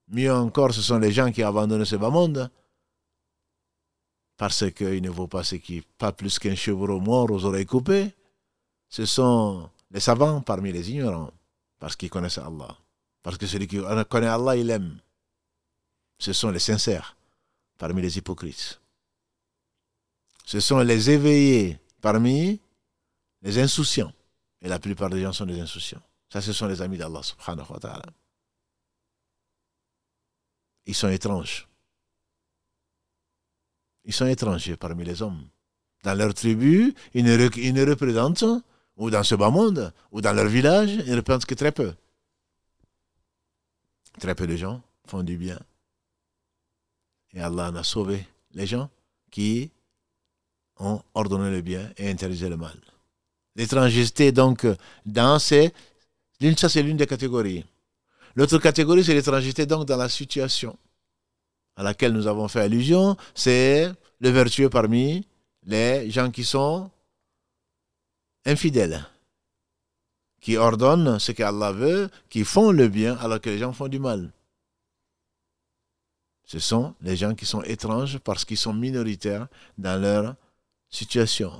Mieux encore, ce sont les gens qui ont abandonné ce bas monde parce qu'il ne vaut pas ce qui pas plus qu'un chevreau mort aux oreilles coupées. Ce sont les savants parmi les ignorants, parce qu'ils connaissent Allah. Parce que celui qui connaît Allah, il aime. Ce sont les sincères parmi les hypocrites. Ce sont les éveillés parmi les insouciants. Et la plupart des gens sont des insouciants. Ça, ce sont les amis d'Allah subhanahu wa ta'ala. Ils sont étranges. Ils sont étrangers parmi les hommes. Dans leur tribu, ils ne, représentent, ou dans ce bas monde, ou dans leur village, ils ne représentent que très peu. Très peu de gens font du bien. Et Allah en a sauvé les gens qui ont ordonné le bien et interdit le mal. L'étrangeté, donc, dans ces. Ça, c'est l'une des catégories. L'autre catégorie, c'est l'étrangeté, donc, dans la situation à laquelle nous avons fait allusion, c'est le vertueux parmi les gens qui sont infidèles, qui ordonnent ce qu'Allah veut, qui font le bien alors que les gens font du mal. Ce sont les gens qui sont étranges parce qu'ils sont minoritaires dans leur situation.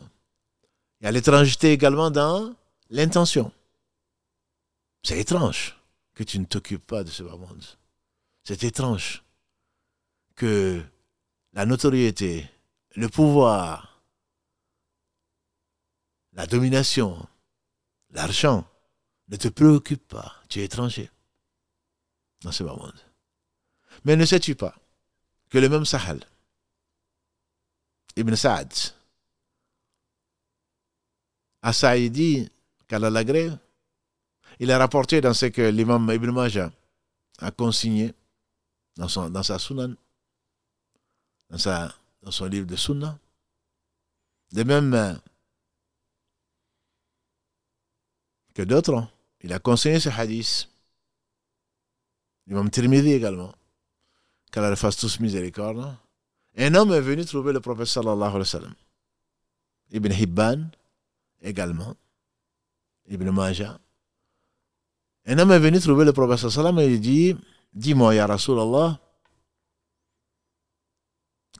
Il y a l'étrangeté également dans l'intention. C'est étrange que tu ne t'occupes pas de ce bas monde. C'est étrange que la notoriété, le pouvoir, la domination, l'argent ne te préoccupent pas. Tu es étranger dans ce bas monde. Mais ne sais-tu pas que le même Sahal, Ibn Saad, à Saïdi, qu'Allah l'agrée, il a rapporté dans ce que l'imam Ibn Majah a consigné dans, son, dans sa Sunan, dans, sa, dans son livre de Sunnah. De même que d'autres, il a consigné ce hadith. L'imam Tirmidhi également qu'Allah fasse tous miséricorde. Un homme est venu trouver le prophète sallallahu alayhi wa sallam. Ibn Hibban également. Ibn Majah. Un homme est venu trouver le prophète et il dit Dis-moi, Ya Rasulallah,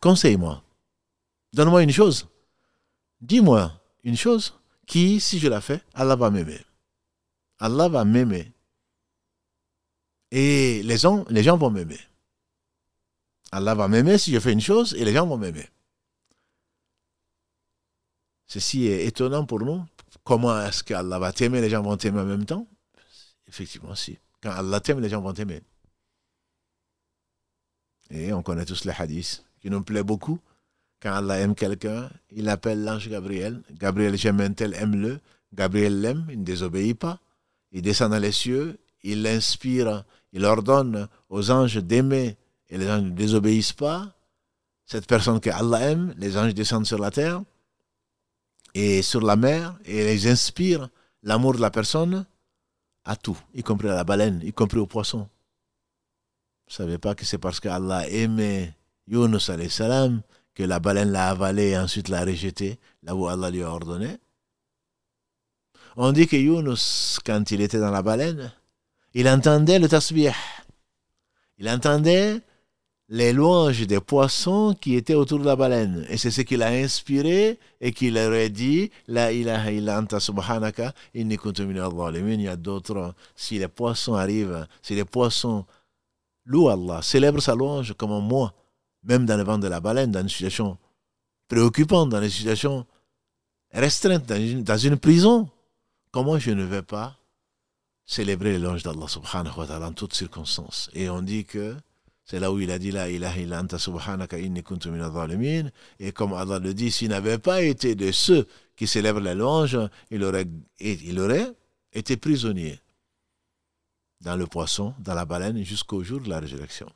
conseille-moi. Donne-moi une chose. Dis-moi une chose qui, si je la fais, Allah va m'aimer. Allah va m'aimer. Et les gens, les gens vont m'aimer. Allah va m'aimer si je fais une chose et les gens vont m'aimer. Ceci est étonnant pour nous. Comment est-ce qu'Allah va t'aimer, les gens vont t'aimer en même temps? Effectivement, si. Quand Allah t'aime, les gens vont t'aimer. Et on connaît tous les hadiths qui nous plaît beaucoup. Quand Allah aime quelqu'un, il appelle l'ange Gabriel. Gabriel, j'aime un tel, aime-le. Gabriel l'aime, il ne désobéit pas. Il descend dans les cieux, il inspire, il ordonne aux anges d'aimer et les anges ne désobéissent pas, cette personne que Allah aime, les anges descendent sur la terre et sur la mer et les inspirent l'amour de la personne à tout, y compris à la baleine, y compris au poisson. Vous savez pas que c'est parce qu'Allah aimait Yunus salam que la baleine l'a avalé et ensuite l'a rejeté, là où Allah lui a ordonné. On dit que Yunus, quand il était dans la baleine, il entendait le tasbih. Il entendait les louanges des poissons qui étaient autour de la baleine. Et c'est ce qui l'a inspiré et qu'il aurait dit La ilaha illa anta subhanaka inni kuntu Il y a d'autres. Si les poissons arrivent, si les poissons louent Allah, célèbrent sa louange comme moi, même dans le ventre de la baleine, dans une situation préoccupante, dans une situation restreinte, dans une, dans une prison, comment je ne vais pas célébrer les louanges d'Allah subhanahu wa ta'ala en toutes circonstances Et on dit que c'est là où il a dit La ilaha illa anta subhanaka inni kuntu Et comme Allah le dit, s'il n'avait pas été de ceux qui célèbrent la louange, il aurait, il aurait été prisonnier dans le poisson, dans la baleine, jusqu'au jour de la résurrection.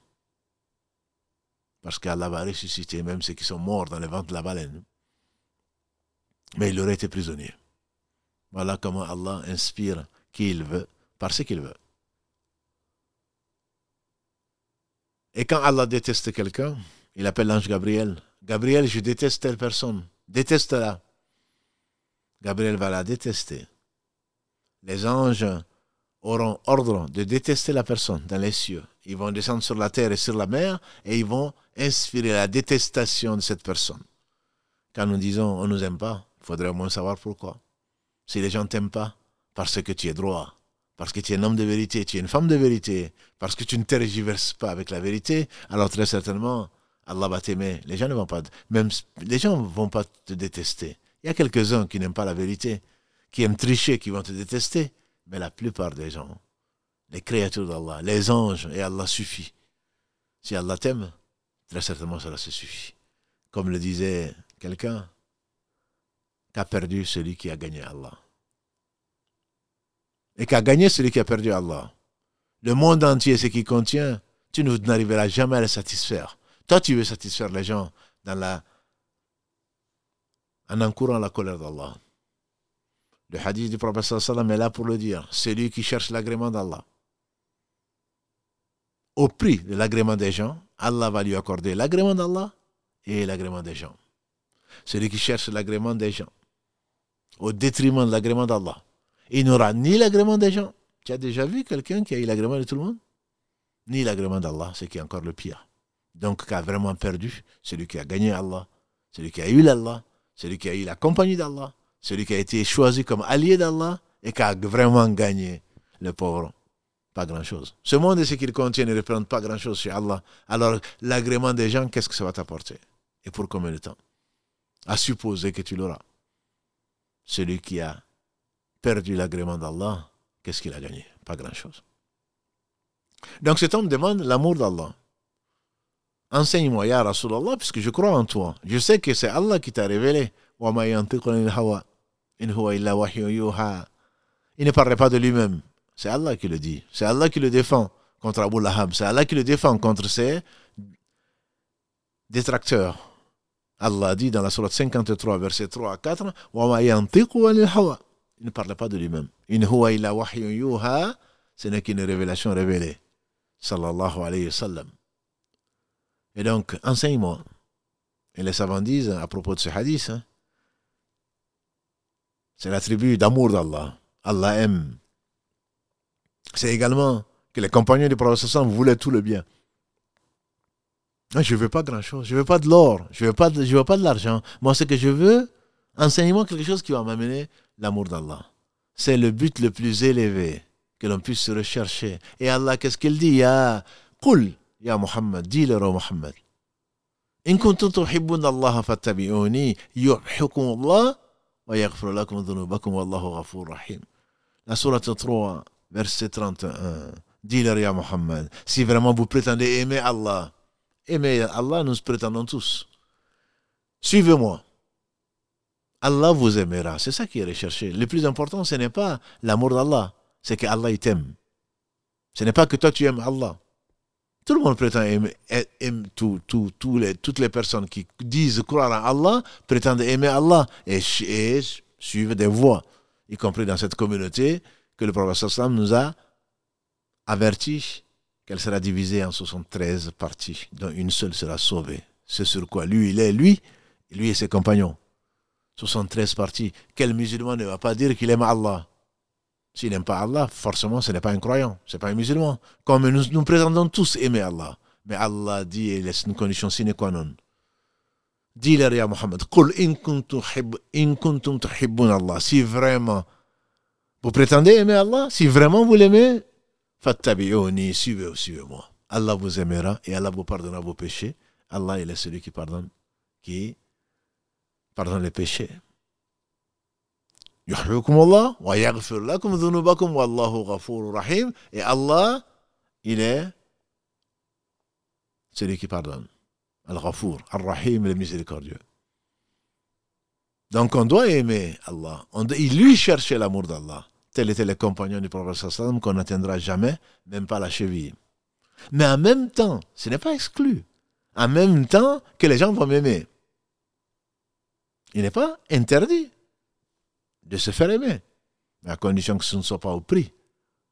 Parce qu'Allah va ressusciter même ceux qui sont morts dans le ventre de la baleine. Mais il aurait été prisonnier. Voilà comment Allah inspire qui il veut, par ce qu'il veut. Et quand Allah déteste quelqu'un, il appelle l'ange Gabriel. Gabriel, je déteste telle personne. Déteste-la. Gabriel va la détester. Les anges auront ordre de détester la personne dans les cieux. Ils vont descendre sur la terre et sur la mer et ils vont inspirer la détestation de cette personne. Quand nous disons on ne nous aime pas, il faudrait au moins savoir pourquoi. Si les gens ne t'aiment pas, parce que tu es droit, parce que tu es un homme de vérité, tu es une femme de vérité, parce que tu ne tergiverses pas avec la vérité, alors très certainement, Allah va t'aimer. Les gens ne vont pas, même les gens vont pas te détester. Il y a quelques-uns qui n'aiment pas la vérité, qui aiment tricher, qui vont te détester, mais la plupart des gens, les créatures d'Allah, les anges et Allah suffit. Si Allah t'aime, très certainement cela se suffit. Comme le disait quelqu'un, qu'a perdu celui qui a gagné Allah et qu'a gagné celui qui a perdu Allah. Le monde entier, ce qui contient, tu n'arriveras jamais à le satisfaire. Toi, tu veux satisfaire les gens en encourant la colère d'Allah. Le hadith du prophète sallam est là pour le dire. Celui qui cherche l'agrément d'Allah. Au prix de l'agrément des gens, Allah va lui accorder l'agrément d'Allah et l'agrément des gens. Celui qui cherche l'agrément des gens au détriment de l'agrément d'Allah, il n'aura ni l'agrément des gens. Tu as déjà vu quelqu'un qui a eu l'agrément de tout le monde? Ni l'agrément d'Allah, ce qui est encore le pire. Donc, qui a vraiment perdu, celui qui a gagné Allah, celui qui a eu l'Allah, celui qui a eu la compagnie d'Allah, celui qui a été choisi comme allié d'Allah et qui a vraiment gagné le pauvre. Pas grand-chose. Ce monde et ce qu'il contient ne représente pas grand-chose chez Allah. Alors, l'agrément des gens, qu'est-ce que ça va t'apporter? Et pour combien de temps? À supposer que tu l'auras. Celui qui a perdu l'agrément d'Allah, qu'est-ce qu'il a gagné? Pas grand-chose. Donc cet homme demande l'amour d'Allah. Enseigne-moi, Ya Rasulallah, puisque je crois en toi. Je sais que c'est Allah qui t'a révélé. Il ne parlait pas de lui-même. C'est Allah qui le dit. C'est Allah qui le défend contre Abu Lahab. C'est Allah qui le défend contre ses détracteurs. Allah dit dans la sourate 53, verset 3 à 4, Il ne parlait pas de lui-même. Ce n'est qu'une révélation révélée. Sallallahu alayhi wa sallam. Et donc, enseigne-moi. Et les savants disent à propos de ce hadith, hein, c'est l'attribut d'amour d'Allah. Allah aime. C'est également que les compagnons du prophète voulaient tout le bien. Je ne veux pas grand-chose. Je ne veux pas de l'or. Je ne veux pas veux pas de l'argent. Moi, ce que je veux, enseigne-moi quelque chose qui va m'amener l'amour d'Allah. C'est le but le plus élevé que l'on puisse rechercher. Et Allah, qu'est-ce qu'il dit? Ya Qul, Ya Muhammad, dis-leur au Muhammad. Allah wa yaghfir lakum dhunubakum wallahu ghafur rahim. La sourate 3, verset 31. Dis-leur, Ya Muhammad, si vraiment vous prétendez aimer Allah, aimer Allah, nous prétendons tous. Suivez-moi. Allah vous aimera. C'est ça qui est recherché. Le plus important, ce n'est pas l'amour d'Allah, c'est que Allah t'aime. Ce n'est pas que toi tu aimes Allah. Tout le monde prétend aimer, toutes les personnes qui disent croire en Allah prétendent aimer Allah et, et suivent des voies, y compris dans cette communauté que le prophète nous a averti qu'elle sera divisée en 73 parties, dont une seule sera sauvée. C'est sur quoi? Lui, il est, lui, lui et ses compagnons. 73 parties. Quel musulman ne va pas dire qu'il aime Allah? S'il n'aime pas Allah, forcément, ce n'est pas un croyant, ce n'est pas un musulman. Comme nous nous présentons tous aimer Allah. Mais Allah dit, et laisse une condition sine qua non. Dis-leur, ya Muhammad, Allah. Si vraiment vous prétendez aimer Allah, si vraiment vous l'aimez, Fattabi'uni, suivez, suivez-moi. Allah vous aimera et Allah vous pardonnera vos péchés. Allah, il est celui qui pardonne, qui pardonne les péchés. Et Allah, il est celui qui pardonne. Al-Ghafour, Al-Rahim, le miséricordieux. Donc on doit aimer Allah. On doit, il lui chercher l'amour d'Allah. Tel était le compagnon du prophète qu'on n'atteindra jamais, même pas la cheville. Mais en même temps, ce n'est pas exclu. En même temps que les gens vont m'aimer. Il n'est pas interdit de se faire aimer, à condition que ce ne soit pas au prix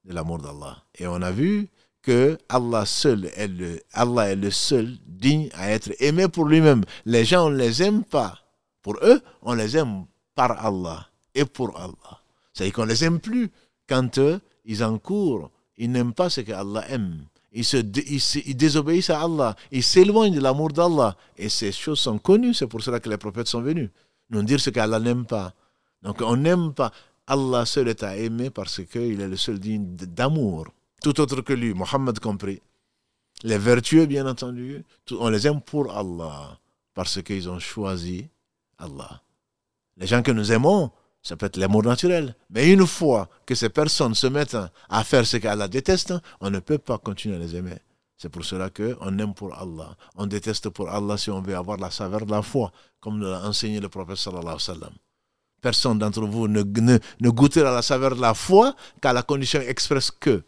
de l'amour d'Allah. Et on a vu que Allah seul est le, Allah est le seul digne à être aimé pour lui-même. Les gens, on ne les aime pas pour eux, on les aime par Allah et pour Allah. C'est-à-dire qu'on ne les aime plus quand euh, ils encourent, ils n'aiment pas ce qu'Allah aime. Ils, se, ils, désobéissent à Allah, ils s'éloignent de l'amour d'Allah. Et ces choses sont connues, c'est pour cela que les prophètes sont venus. Nous dire ce qu'Allah n'aime pas. Donc on n'aime pas. Allah seul est à aimer parce qu'il est le seul digne d'amour. Tout autre que lui, Mohammed compris. Les vertueux, bien entendu, on les aime pour Allah, parce qu'ils ont choisi Allah. Les gens que nous aimons, ça peut être l'amour naturel. Mais une fois que ces personnes se mettent à faire ce qu'Allah déteste, on ne peut pas continuer à les aimer. C'est pour cela qu'on aime pour Allah. On déteste pour Allah si on veut avoir la saveur de la foi, comme l'a enseigné le prophète sallallahu alayhi wa sallam. Personne d'entre vous ne, goûtera la saveur de la foi qu'à la condition expresse que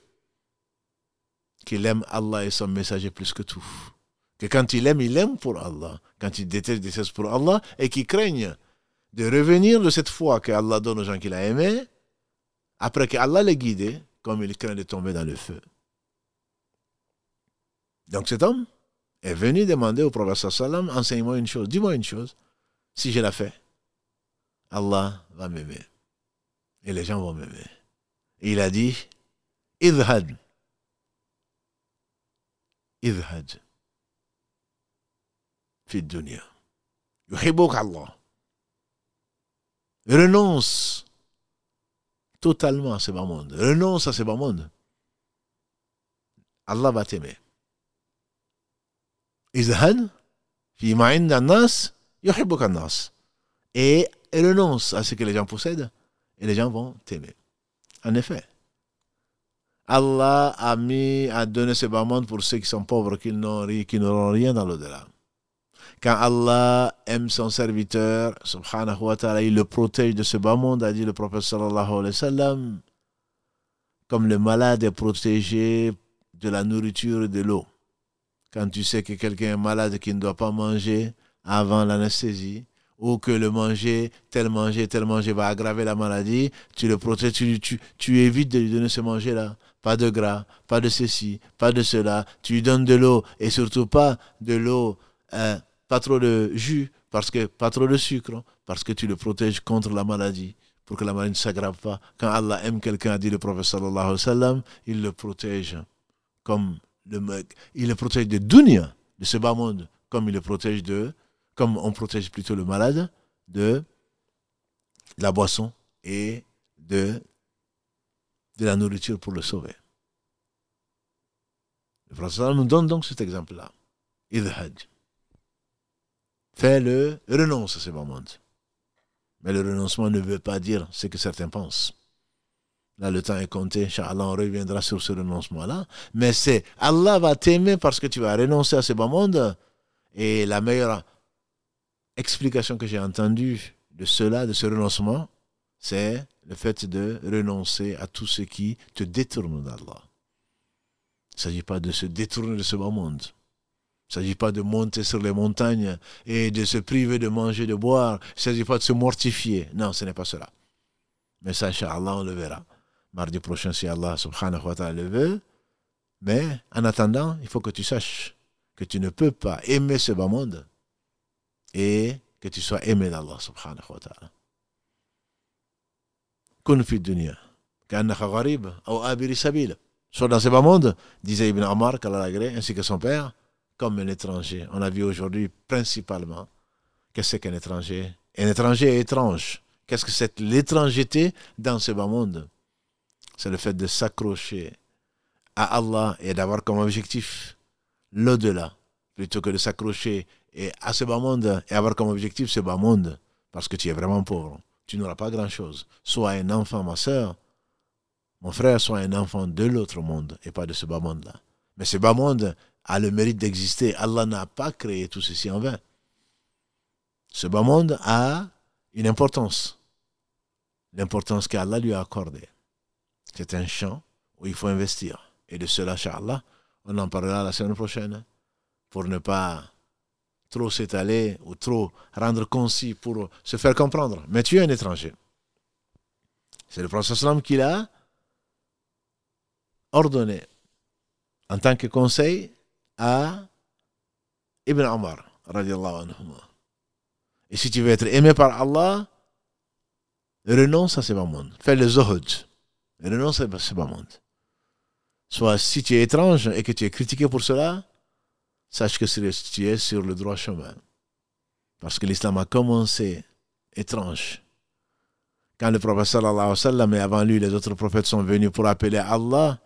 qu'il aime Allah et son messager plus que tout. Que quand il aime, il aime pour Allah. Quand il déteste, il déteste pour Allah et qu'il craigne de revenir de cette foi que Allah donne aux gens qu'il a aimés, après qu'Allah les guidé, comme il craint de tomber dans le feu. Donc cet homme est venu demander au prophète sallam, enseigne-moi une chose, dis-moi une chose. Si je la fais, Allah va m'aimer. Et les gens vont m'aimer. Et il a dit, idhad. Idhad. Fit dunya. Allah. Renonce totalement à ce bas monde. Renonce à ce bas monde. Allah va t'aimer. Et renonce à ce que les gens possèdent et les gens vont t'aimer. En effet, Allah a mis, a donné ce bas pour ceux qui sont pauvres, qui n'auront rien dans l'au-delà. Quand Allah aime son serviteur, subhanahu wa ta'ala, il le protège de ce bas monde, a dit le prophète sallallahu alayhi wa comme le malade est protégé de la nourriture et de l'eau. Quand tu sais que quelqu'un est malade qui ne doit pas manger avant l'anesthésie, ou que le manger, tel manger, tel manger va aggraver la maladie, tu le protèges, tu, tu, tu évites de lui donner ce manger-là. Pas de gras, pas de ceci, pas de cela. Tu lui donnes de l'eau, et surtout pas de l'eau euh, pas trop de jus, parce que pas trop de sucre, parce que tu le protèges contre la maladie, pour que la maladie ne s'aggrave pas. Quand Allah aime quelqu'un, a dit le prophète sallallahu alayhi wa sallam, il le protège comme il le protège de dunya, de ce bas monde, comme il le protège de, comme on protège plutôt le malade de la boisson et de, de la nourriture pour le sauver. Le prophète nous donne donc cet exemple-là. Idhaj. Fais-le, renonce à ce bas monde. Mais le renoncement ne veut pas dire ce que certains pensent. Là, le temps est compté. Inch'Allah, on reviendra sur ce renoncement-là. Mais c'est Allah va t'aimer parce que tu vas renoncer à ce bas monde. Et la meilleure explication que j'ai entendue de cela, de ce renoncement, c'est le fait de renoncer à tout ce qui te détourne d'Allah. Il ne s'agit pas de se détourner de ce bas monde. Il ne s'agit pas de monter sur les montagnes et de se priver de manger, de boire. Il ne s'agit pas de se mortifier. Non, ce n'est pas cela. Mais ça, Inch'Allah, on le verra. Mardi prochain, si Allah subhanahu wa ta'ala le veut. Mais en attendant, il faut que tu saches que tu ne peux pas aimer ce bas monde et que tu sois aimé d'Allah subhanahu wa ta'ala. Gharib ou abiri sabil. Soit dans ce bas monde, disait Ibn qu'Allah ainsi que son père, comme un étranger. On a vu aujourd'hui principalement qu'est-ce qu'un étranger. Un étranger est étrange. Qu'est-ce que c'est l'étrangeté dans ce bas monde? C'est le fait de s'accrocher à Allah et d'avoir comme objectif l'au-delà, plutôt que de s'accrocher à ce bas monde et avoir comme objectif ce bas monde, parce que tu es vraiment pauvre. Tu n'auras pas grand-chose. Sois un enfant, ma soeur, mon frère, soit un enfant de l'autre monde et pas de ce bas monde-là. Mais ce bas monde a le mérite d'exister. Allah n'a pas créé tout ceci en vain. Ce bas monde a une importance. L'importance qu'Allah lui a accordée. C'est un champ où il faut investir. Et de cela, Inch'Allah, on en parlera la semaine prochaine pour ne pas trop s'étaler ou trop rendre concis pour se faire comprendre. Mais tu es un étranger. C'est le prophète qui l'a ordonné en tant que conseil à Ibn Omar, Et si tu veux être aimé par Allah, renonce à ce bas monde. Fais le zuhud. Renonce à ce monde. Soit si tu es étrange et que tu es critiqué pour cela, sache que tu es sur le droit chemin. Parce que l'islam a commencé étrange. Quand le prophète sallallahu alayhi wa sallam et avant lui les autres prophètes sont venus pour appeler Allah,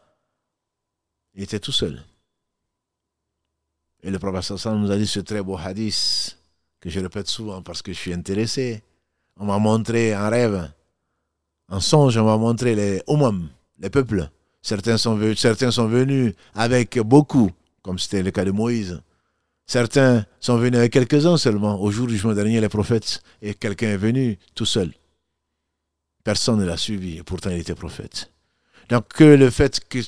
il était tout seul. Et le prophète nous a dit ce très beau hadith que je répète souvent parce que je suis intéressé. On m'a montré en rêve, en songe, on m'a montré les umam, les peuples. Certains sont, venus, certains sont venus avec beaucoup, comme c'était le cas de Moïse. Certains sont venus avec quelques-uns seulement. Au jour du jugement dernier, les prophètes, et quelqu'un est venu tout seul. Personne ne l'a suivi, et pourtant il était prophète. Donc que le fait que,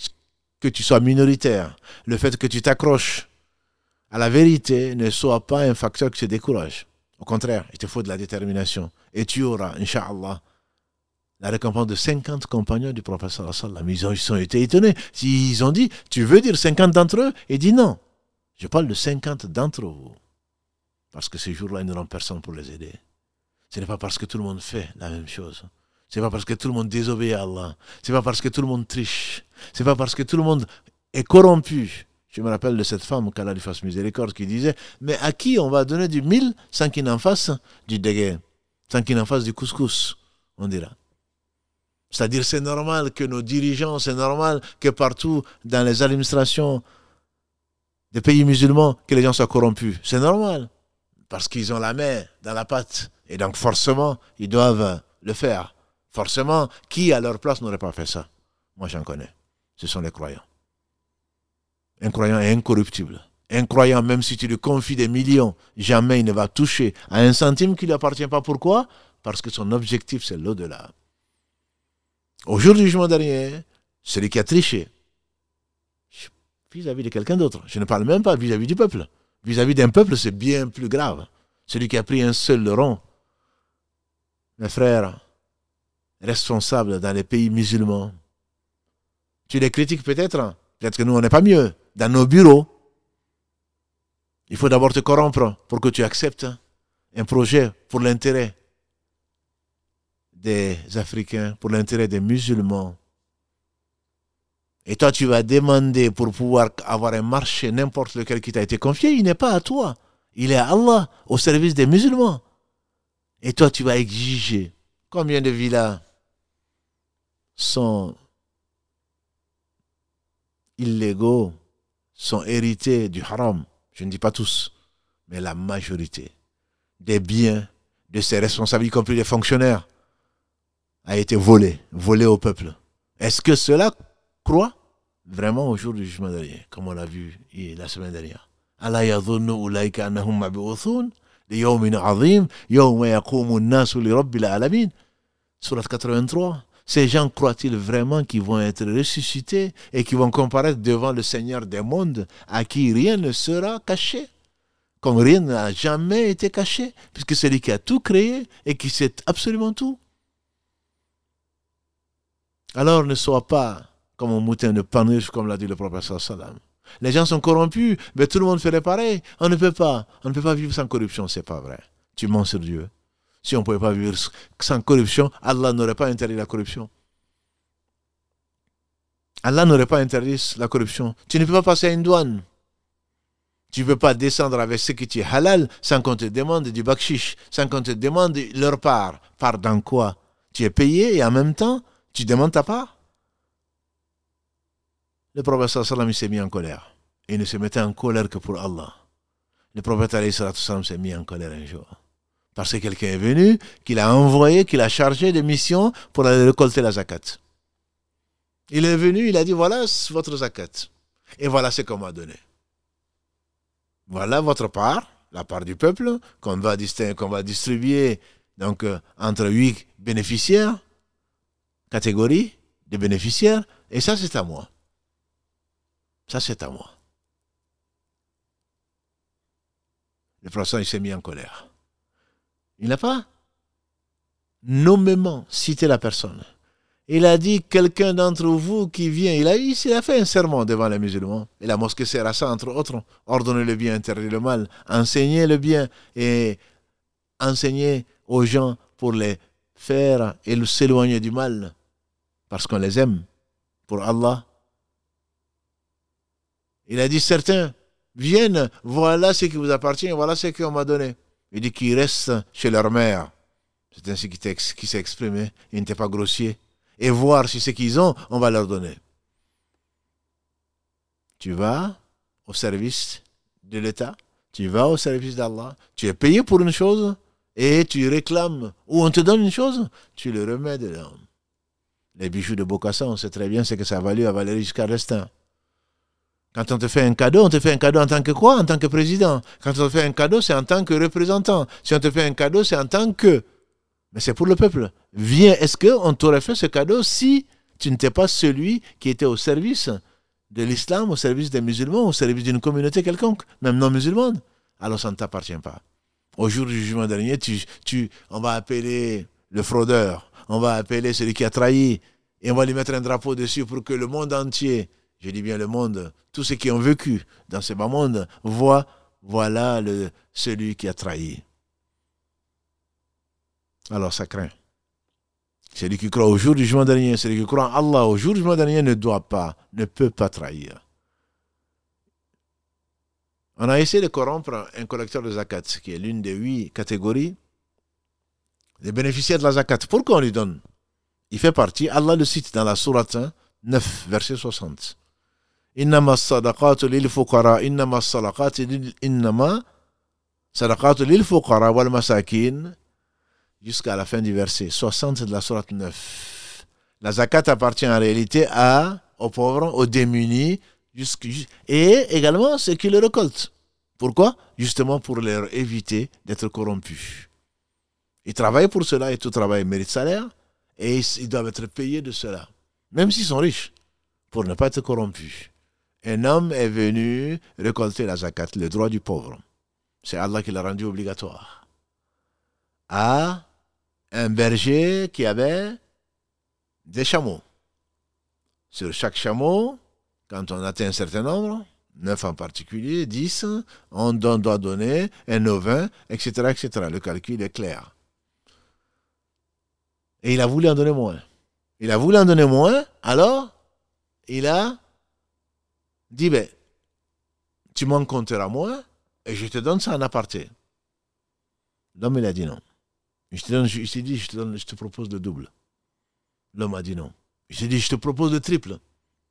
que tu sois minoritaire, le fait que tu t'accroches à la vérité ne soit pas un facteur qui te décourage. Au contraire, il te faut de la détermination. Et tu auras, Inch'Allah, la récompense de 50 compagnons du professeur sallam. Ils ont, ils ont été étonnés. Ils ont dit, tu veux dire 50 d'entre eux? Il dit non. Je parle de 50 d'entre vous. Parce que ces jours-là, ils n'auront personne pour les aider. Ce n'est pas parce que tout le monde fait la même chose. Ce n'est pas parce que tout le monde désobéit à Allah. Ce n'est pas parce que tout le monde triche. Ce n'est pas parce que tout le monde est corrompu. Je me rappelle de cette femme, qu'Allah lui fasse miséricorde, qui disait Mais à qui on va donner du mille sans qu'il en fasse du déguet Sans qu'il en fasse du couscous, on dira. C'est-à-dire, c'est normal que nos dirigeants, c'est normal que partout dans les administrations des pays musulmans, que les gens soient corrompus. C'est normal. Parce qu'ils ont la main dans la pâte. Et donc, forcément, ils doivent le faire. Forcément, qui à leur place n'aurait pas fait ça? Moi, j'en connais. Ce sont les croyants. Un croyant est incorruptible. Un croyant, même si tu lui confies des millions, jamais il ne va toucher à un centime qui ne lui appartient pas. Pourquoi? Parce que son objectif, c'est l'au-delà. Au jour du jugement dernier, celui qui a triché, vis-à-vis de quelqu'un d'autre, je ne parle même pas vis-à-vis du peuple. Vis-à-vis d'un peuple, c'est bien plus grave. Celui qui a pris un seul rond, mes frères, responsables dans les pays musulmans, tu les critiques peut-être, peut-être que nous on n'est pas mieux, dans nos bureaux. Il faut d'abord te corrompre pour que tu acceptes un projet pour l'intérêt des Africains, pour l'intérêt des musulmans. Et toi, tu vas demander pour pouvoir avoir un marché, n'importe lequel qui t'a été confié, il n'est pas à toi. Il est à Allah, au service des musulmans. Et toi, tu vas exiger combien de villas sont illégaux, sont hérités du haram? Je ne dis pas tous, mais la majorité des biens de ces responsables, y compris les fonctionnaires, a été volé, volé au peuple. Est-ce que cela croit vraiment au jour du jugement dernier, comme on l'a vu la semaine dernière? Surat 83. Ces gens croient-ils vraiment qu'ils vont être ressuscités et qu'ils vont comparaître devant le Seigneur des mondes à qui rien ne sera caché? Comme rien n'a jamais été caché, puisque c'est lui qui a tout créé et qui sait absolument tout. Alors ne sois pas comme un mouton de panurge, comme l'a dit le professeur Salam. Les gens sont corrompus, mais tout le monde ferait pareil. On ne peut pas. On ne peut pas vivre sans corruption, c'est pas vrai. Tu mens sur Dieu. Si on ne pouvait pas vivre sans corruption, Allah n'aurait pas interdit la corruption. Allah n'aurait pas interdit la corruption. Tu ne peux pas passer à une douane. Tu ne peux pas descendre avec ce qui est halal sans qu'on te demande du bakshish, sans qu'on te demande leur part. Part dans quoi? Tu es payé et en même temps, tu demandes ta part? Le prophète sallam s'est mis en colère. Il ne se mettait en colère que pour Allah. Le prophète sallam s'est mis en colère un jour. Parce que quelqu'un est venu, qu'il a envoyé, qu'il a chargé de mission pour aller récolter la zakat. Il est venu, il a dit voilà votre zakat. Et voilà ce qu'on m'a donné. Voilà votre part, la part du peuple, qu'on va, qu'on va distribuer donc, euh, entre huit bénéficiaires catégorie de bénéficiaires, et ça c'est à moi. Ça c'est à moi. Le professeur il s'est mis en colère. Il n'a pas nommément cité la personne. Il a dit quelqu'un d'entre vous qui vient, il a, il a fait un serment devant les musulmans. Et la mosquée sert à ça, entre autres. Ordonner le bien, interdire le mal, enseigner le bien et enseigner aux gens pour les faire et s'éloigner du mal parce qu'on les aime pour Allah. Il a dit certains viennent, voilà ce qui vous appartient, voilà ce qu'on m'a donné. Il dit qu'ils restent chez leur mère. C'est ainsi qu'il s'est exprimé. Il n'était pas grossier. Et voir si ce qu'ils ont, on va leur donner. Tu vas au service de l'État, tu vas au service d'Allah, tu es payé pour une chose et tu réclames ou on te donne une chose, tu le remets dedans. Les bijoux de Bokassa, on sait très bien ce que ça a valu à Valéry Giscard d'Estaing. Quand on te fait un cadeau, on te fait un cadeau en tant que quoi? En tant que président. Quand on te fait un cadeau, c'est en tant que représentant. Si on te fait un cadeau, c'est en tant que... Mais c'est pour le peuple. Viens, est-ce qu'on t'aurait fait ce cadeau si tu n'étais pas celui qui était au service de l'islam, au service des musulmans, au service d'une communauté quelconque, même non musulmane? Alors ça ne t'appartient pas. Au jour du jugement dernier, tu, tu, on va appeler le fraudeur, on va appeler celui qui a trahi, et on va lui mettre un drapeau dessus pour que le monde entier je dis bien le monde, tous ceux qui ont vécu dans ce bas monde, voient, voilà celui qui a trahi. Alors ça craint. Celui qui croit au jour du jugement dernier, celui qui croit en Allah au jour du jugement dernier ne doit pas, ne peut pas trahir. On a essayé de corrompre un collecteur de zakat, qui est l'une des huit catégories les bénéficiaires de la zakat. Pourquoi on lui donne? Il fait partie, Allah le cite dans la sourate hein, 9, verset 60. Jusqu'à la fin du verset 60 de la sourate 9. La zakat appartient en réalité à, aux pauvres, aux démunis, et également ceux qui le récoltent. Pourquoi? Justement pour leur éviter d'être corrompus. Ils travaillent pour cela et tout travail mérite salaire, et ils doivent être payés de cela, même s'ils sont riches, pour ne pas être corrompus. Un homme est venu récolter la zakat, le droit du pauvre. C'est Allah qui l'a rendu obligatoire. À un berger qui avait des chameaux. Sur chaque chameau, quand on atteint un certain nombre, neuf en particulier, dix, on doit donner un ovin, etc., etc. Le calcul est clair. Et il a voulu en donner moins. Il a voulu en donner moins, alors il a dit, ben, tu m'en compteras moins et je te donne ça en aparté. L'homme, il a dit non. Je te dit, je te, propose le double. L'homme a dit non. Je dit, je te propose le triple.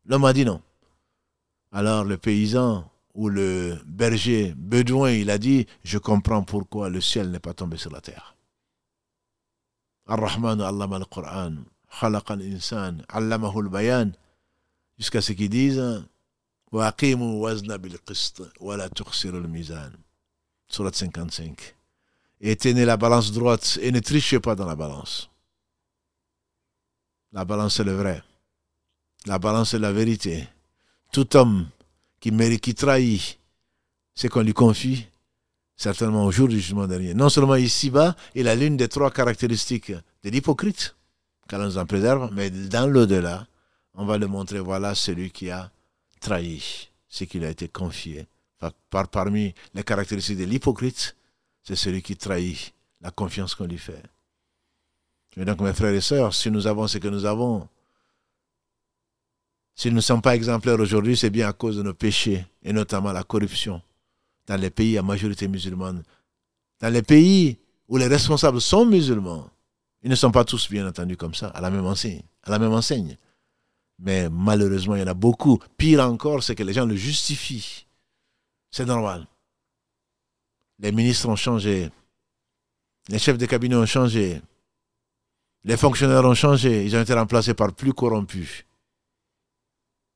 L'homme a dit non. Alors le paysan ou le berger bédouin, il a dit, je comprends pourquoi le ciel n'est pas tombé sur la terre bayan jusqu'à ce qu'ils disent la Et tenez la balance droite et ne trichez pas dans la balance. La balance est le vrai. La balance est la vérité. Tout homme qui, mérite, qui trahit ce qu'on lui confie certainement au jour du jugement dernier. Non seulement ici-bas, il a l'une des trois caractéristiques de l'hypocrite, qu'Allah nous en préserve, mais dans l'au-delà, on va le montrer, voilà celui qui a trahi ce qui lui a été confié. Par, parmi les caractéristiques de l'hypocrite, c'est celui qui trahit la confiance qu'on lui fait. Et donc, mes frères et sœurs, si nous avons ce que nous avons, si nous ne sommes pas exemplaires aujourd'hui, c'est bien à cause de nos péchés, et notamment la corruption, dans les pays à majorité musulmane. Dans les pays où les responsables sont musulmans, ils ne sont pas tous bien entendus comme ça, à la même enseigne. À la même enseigne. Mais malheureusement, il y en a beaucoup. Pire encore, c'est que les gens le justifient. C'est normal. Les ministres ont changé. Les chefs de cabinet ont changé. Les fonctionnaires ont changé. Ils ont été remplacés par plus corrompus.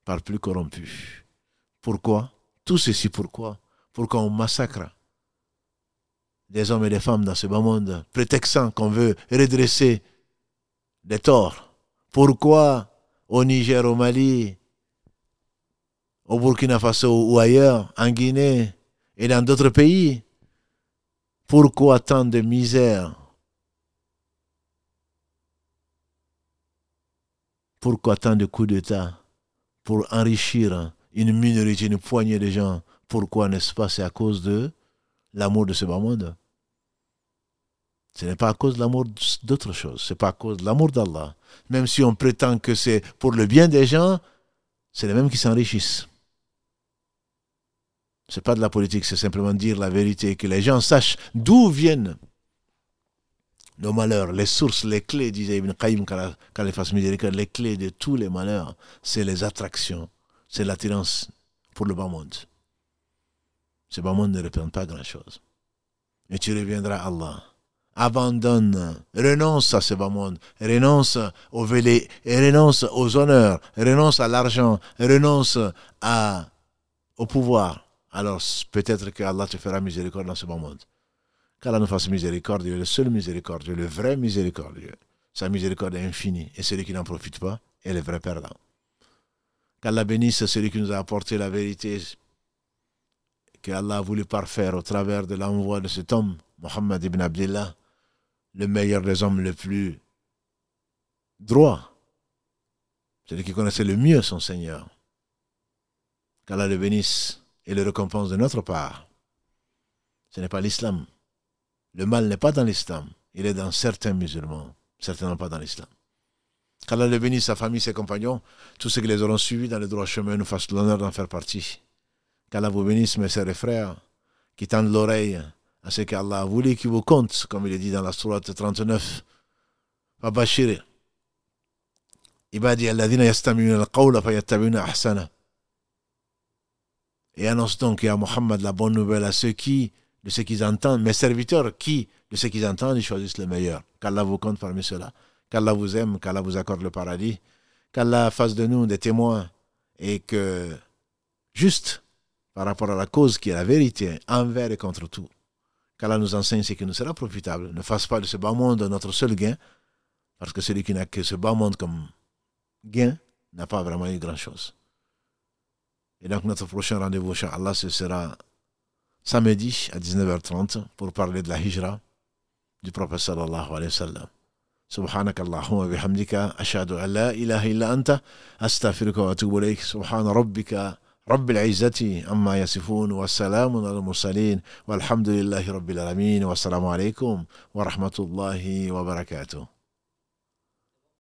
Par plus corrompus. Pourquoi? Tout ceci pourquoi? Pourquoi on massacre des hommes et des femmes dans ce bas monde, prétextant qu'on veut redresser les torts. Pourquoi au Niger, au Mali, au Burkina Faso ou ailleurs, en Guinée et dans d'autres pays, pourquoi tant de misère? Pourquoi tant de coups d'État pour enrichir une minorité, une poignée de gens Pourquoi n'est-ce pas C'est à cause de l'amour de ce bas monde. Ce n'est pas à cause de l'amour d'autre chose, c'est pas à cause de l'amour d'Allah. Même si on prétend que c'est pour le bien des gens, c'est les mêmes qui s'enrichissent n'est pas de la politique, c'est simplement dire la vérité, que les gens sachent d'où viennent nos malheurs, les sources, les clés, disait Ibn Qayyim les clés de tous les malheurs, c'est les attractions, c'est l'attirance pour le bas monde. Ce bas monde ne représente pas grand-chose. Et tu reviendras à Allah. Abandonne, renonce à ce bas monde, renonce au vélé, renonce aux honneurs, renonce à l'argent, renonce au pouvoir alors peut-être que Allah te fera miséricorde dans ce bon monde. Qu'Allah nous fasse miséricorde, est le seul miséricordieux, le vrai miséricordieux. Sa miséricorde est infinie et celui qui n'en profite pas est le vrai perdant. Qu'Allah bénisse celui qui nous a apporté la vérité qu'Allah a voulu parfaire au travers de l'envoi de cet homme, Mohammed ibn Abdullah, le meilleur des hommes le plus droit, celui qui connaissait le mieux son Seigneur qu'Allah le bénisse et le récompense de notre part. Ce n'est pas l'islam. Le mal n'est pas dans l'islam. Il est dans certains musulmans, certainement pas dans l'islam. Qu'Allah le bénisse, sa famille, ses compagnons, tous ceux qui les auront suivis dans le droit chemin nous fassent l'honneur d'en faire partie. Qu'Allah vous bénisse, mes sœurs et frères, qui tendent l'oreille à ce qu'Allah a voulu qu'il vous compte, comme il est dit dans la sourate 39. Fabashir. Ibadi ahsana. Et annonce donc à Mohammed la bonne nouvelle à ceux qui, de ceux qui entendent, mes serviteurs qui, de ceux qui entendent, ils choisissent le meilleur. Qu'Allah vous compte parmi ceux-là. Qu'Allah vous aime, qu'Allah vous accorde le paradis. Qu'Allah fasse de nous des témoins et que, juste par rapport à la cause qui est la vérité, envers et contre tout, qu'Allah nous enseigne ce qui nous sera profitable. Ne fasse pas de ce bas monde notre seul gain, parce que celui qui n'a que ce bas monde comme gain n'a pas vraiment eu grand-chose. Et donc notre prochain rendez-vous, Allah, ce sera samedi à 19h30 pour parler de la hijra du prophète sallallahu alayhi wa sallam. سبحانك اللهم وبحمدك أشهد أن لا إله إلا أنت أستغفرك وأتوب إليك سبحان ربك رب العزة عما يصفون والسلام على المرسلين والحمد لله رب العالمين والسلام عليكم ورحمة الله وبركاته.